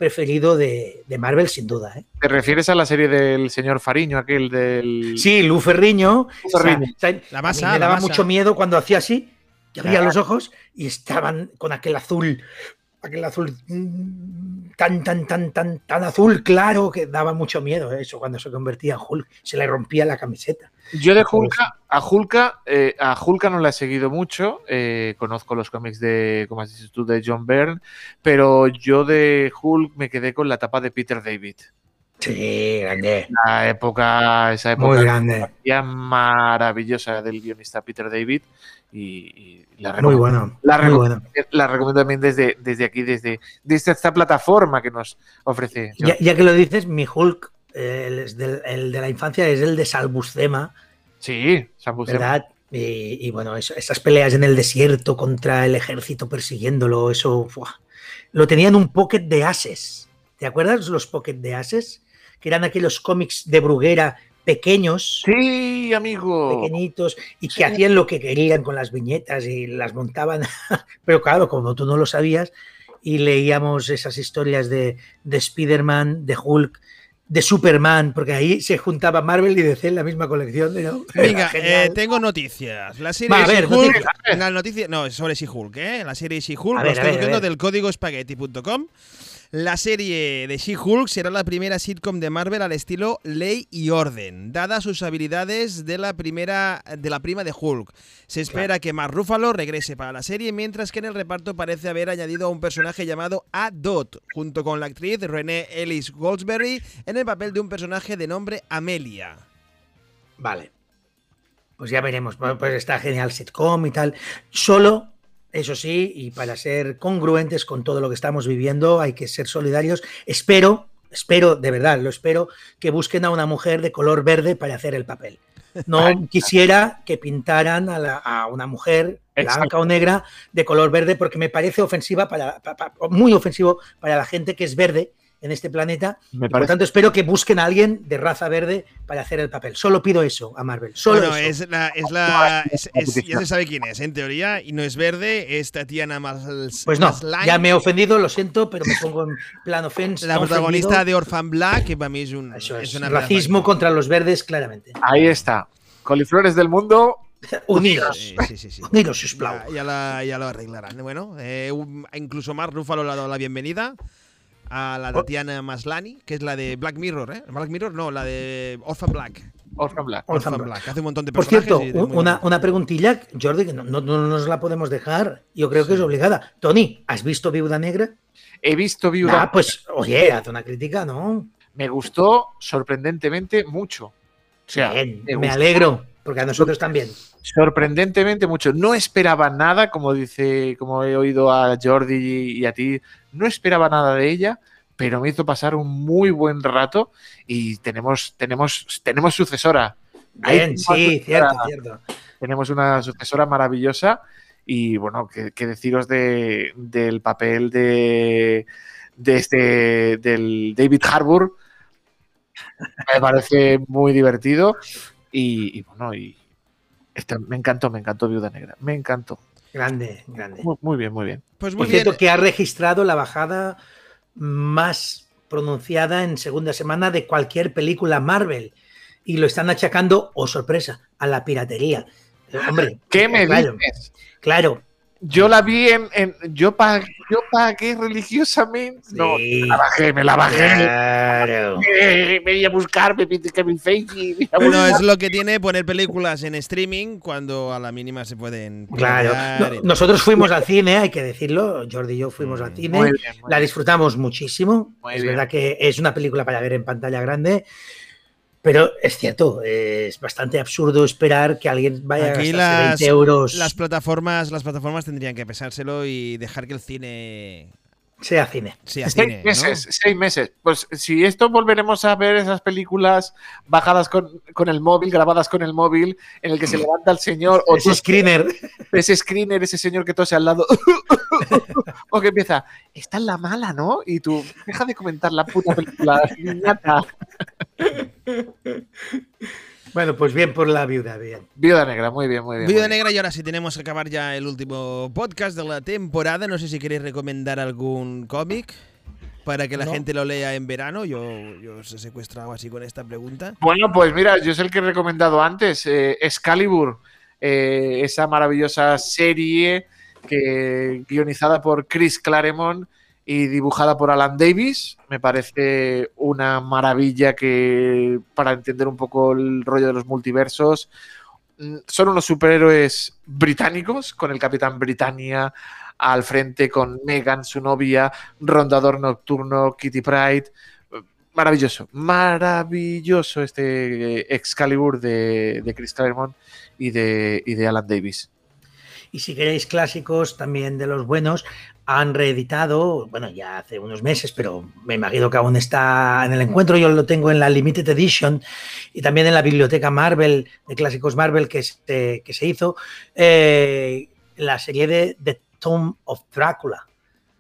preferido de, de Marvel, sin duda. ¿eh? ¿Te refieres a la serie del señor Fariño, aquel del. Sí, Lu Ferriño. Lu Ferriño. o sea, o sea, La a mí masa, me la daba masa. mucho miedo cuando hacía así, que abría Claro. los ojos y estaban con aquel azul, aquel azul mm, tan, tan, tan, tan, tan azul claro que daba mucho miedo eso cuando se convertía en Hulk. Se le rompía la camiseta. Yo de Hulka, a Hulka, eh, a Hulka no la he seguido mucho. eh, conozco los cómics de, como has dicho tú, de John Byrne, pero yo de Hulk me quedé con la etapa de Peter David. Sí, grande. La época, esa Muy época grande. maravillosa del guionista Peter David y, y la, Muy recomiendo, bueno. La Muy recomiendo. bueno. la recomiendo también desde, desde aquí, desde, desde esta plataforma que nos ofrece. Ya, ya que lo dices, mi Hulk, eh, el, de la infancia, es el de Salbustema, Sí, Sam Buscema. ¿verdad? Y, y bueno, eso- esas peleas en el desierto contra el ejército persiguiéndolo, eso lo tenían un pocket de ases. ¿Te acuerdas los pocket de ases? Que eran aquellos cómics de Bruguera pequeños, Sí, amigo. pequeñitos, y que hacían lo que querían con las viñetas y las montaban. *laughs* Pero claro, como tú no lo sabías, y leíamos esas historias de, de Spider-Man, de Hulk, de Superman, porque ahí se juntaba Marvel y DC en la misma colección. *laughs* Venga, eh, tengo noticias. La serie Va, a ver, She-Hulk. noticias. La noticia, no, es sobre She-Hulk, ¿eh? La serie She-Hulk, A lo estoy del código spaghetti.com. La serie de She-Hulk será la primera sitcom de Marvel al estilo Ley y Orden, dadas sus habilidades de la primera de la prima de Hulk. Se espera que Mark Ruffalo regrese para la serie, mientras que en el reparto parece haber añadido a un personaje llamado A-Dot, junto con la actriz Renée Ellis Goldsberry en el papel de un personaje de nombre Amelia. Vale. Pues ya veremos. Pues está genial sitcom y tal. Solo, eso sí, y para ser congruentes con todo lo que estamos viviendo, hay que ser solidarios. Espero, espero, de verdad, lo espero, que busquen a una mujer de color verde para hacer el papel. No quisiera que pintaran a, la- a una mujer blanca o negra de color verde porque me parece ofensiva para, pa- pa- muy ofensivo para la gente que es verde en este planeta Me por parece tanto, espero que busquen a alguien de raza verde para hacer el papel. Solo pido eso a Marvel. Solo Bueno, eso. es la, es la, es- es- ya se sabe quién es, en teoría, y no es verde, es Tatiana Mas- Pues no, Maslany, ya me he ofendido, lo siento, pero me pongo en plan ofensa. la protagonista de Orphan Black, que para mí es un una racismo contra los verdes, claramente. Ahí está. Coliflores del mundo. *laughs* Unidos. Sí, sí, sí. Unidos. Ya, ya la- ya lo arreglarán. Bueno, eh, incluso Mark Ruffalo le ha dado la bienvenida a la Tatiana Maslany, que es la de Black Mirror, ¿eh? Black Mirror, no, la de Orphan Black. Orphan Black. Orphan Orphan Black. Black. Hace un montón de Por cierto, una, una preguntilla, Jordi, que no, no- no nos la podemos dejar. Yo creo que es obligada. Tony, ¿has visto Viuda Negra? He visto Viuda. Ah, pues, oye, haz una crítica, ¿no? Me gustó sorprendentemente mucho. O sea, Bien, me alegro, porque a nosotros también. sorprendentemente mucho. No esperaba nada, como dice, como he oído a Jordi y a ti, no esperaba nada de ella, pero me hizo pasar un muy buen rato y tenemos, tenemos, tenemos sucesora. Bien, sí, sucesora. cierto, cierto. Tenemos una sucesora maravillosa y bueno, que deciros de, del papel de, de este del David Harbour. Me parece muy divertido y, y bueno, y este- me encantó, me encantó Viuda Negra, me encantó. Grande, grande. Muy, muy bien, muy bien. Pues Por muy bien. cierto, que ha registrado la bajada más pronunciada en segunda semana de cualquier película Marvel. Y lo están achacando, oh sorpresa, a la piratería. *laughs* Hombre, ¿Qué me claro, dices? Claro. Yo la vi en, en- yo pagué, yo pagué religiosamente. No, me la bajé, me la bajé. Claro. Eh, Me voy a buscar, me pide Kevin Feige. me Bueno, es lo que tiene poner películas en streaming cuando a la mínima se pueden. Claro. No, nosotros fuimos al cine, hay que decirlo. Jordi y yo fuimos al Mm, cine. Muy bien, muy La disfrutamos muchísimo. Muy es bien. verdad que es una película para ver en pantalla grande. Pero es cierto, es bastante absurdo esperar que alguien vaya Aquí a gastarse las- 20 euros. Las plataformas, las plataformas tendrían que pensárselo y dejar que el cine sea cine. sea Seis cine. ¿no? meses, seis meses. Pues si esto volveremos a ver esas películas bajadas con, con el móvil, grabadas con el móvil, en el que se *laughs* levanta el señor o Ese screener. *laughs* ese screener, ese señor que tose al lado, *laughs* o que empieza, está en la mala, ¿no? Y tú, deja de comentar la puta película, niñata. *laughs* Bueno, pues bien por la viuda, bien. Viuda Negra, muy bien, muy bien. Viuda muy bien. Negra y ahora sí tenemos que acabar ya el último podcast de la temporada. No sé si queréis recomendar algún cómic para que la No. gente lo lea en verano. Yo, yo os he secuestrado así con esta pregunta. Bueno, pues mira, yo es el que he recomendado antes, eh, Excalibur, eh, esa maravillosa serie que guionizada por Chris Claremont y dibujada por Alan Davis. Me parece una maravilla que para entender un poco el rollo de los multiversos. mm, Son unos superhéroes británicos, con el Capitán Britannia al frente, con Megan, su novia, Rondador Nocturno, Kitty Pride. Maravilloso, maravilloso este eh, Excalibur de, de Chris Claremont y de, y de Alan Davis. Y si queréis clásicos también de los buenos, han reeditado, bueno, ya hace unos meses, pero me imagino que aún está en el encuentro. Yo lo tengo en la Limited Edition y también en la biblioteca Marvel, de clásicos Marvel que se, que se hizo, eh, la serie de The Tomb of Drácula.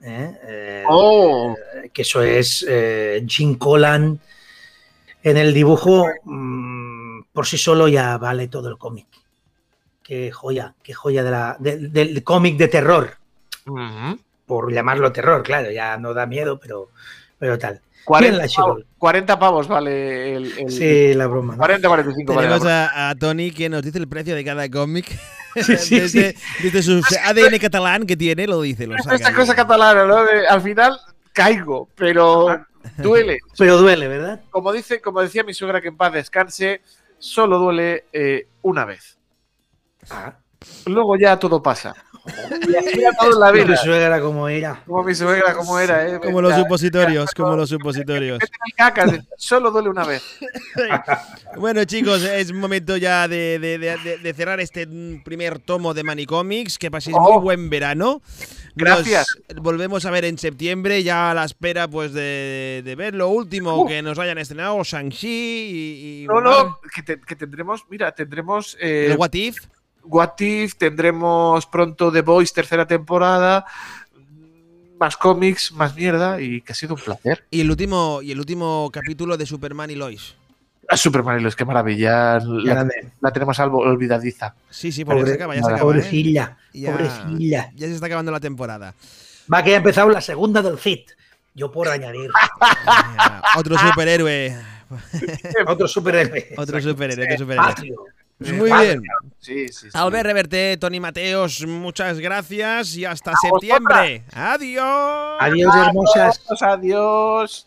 ¿eh? Eh, ¡Oh! que eso es eh, Jim Collan en el dibujo, mm, por sí solo ya vale todo el cómic. Qué joya, qué joya de la- de- del cómic de terror, Ujú. Por llamarlo terror, claro, ya no da miedo, pero, pero tal. 40, la pavos, She-Hulk. 40 pavos vale el. el- Sí, la broma. ¿no? 40, 45 vale la Tenemos broma. a, a Tony que nos dice el precio de cada cómic. *laughs* Sí, sí, desde, desde su ADN catalán que tiene, lo dice. Lo saca Esta cosa catalana, ¿no? De- al final caigo, pero duele. *laughs* Pero duele, ¿verdad? Como, dice, como decía mi suegra que en paz descanse, solo duele eh, una vez. Luego ya todo pasa. Era todo la vida. suegra como era. Como mi suegra, como era, ¿eh? Como los supositorios, como los supositorios. solo duele una vez. *laughs* Bueno, chicos, es momento ya de, de- de- cerrar este primer tomo de Manicomics. Que paséis Oh. muy buen verano. Gracias. Nos volvemos a ver en septiembre, ya a la espera pues de, de ver lo último Uh. que nos hayan estrenado, Shang-Chi y, y No, no, que, te- que tendremos, mira, tendremos eh, el What If. What If, tendremos pronto The Voice tercera temporada, más cómics, más mierda y que ha sido un placer. Y el último, y el último capítulo de Superman y Lois. A Superman y los que maravilla, la, tenemos algo olvidadiza. Sí, sí, porque Pobre- se acaba, ya se acaba. ¿eh? Pobrecilla, Ya- pobrecilla. Ya se está acabando la temporada. Va que ha empezado la segunda del FIT. Yo por añadir. Ah, *laughs* Otro superhéroe. Otro superhéroe. Otro superhéroe, otro superhéroe. Muy bien. Sí, sí, sí. Albert Reverte, Tony Mateos, muchas gracias y hasta septiembre. Adiós. Adiós, hermosas. Adiós.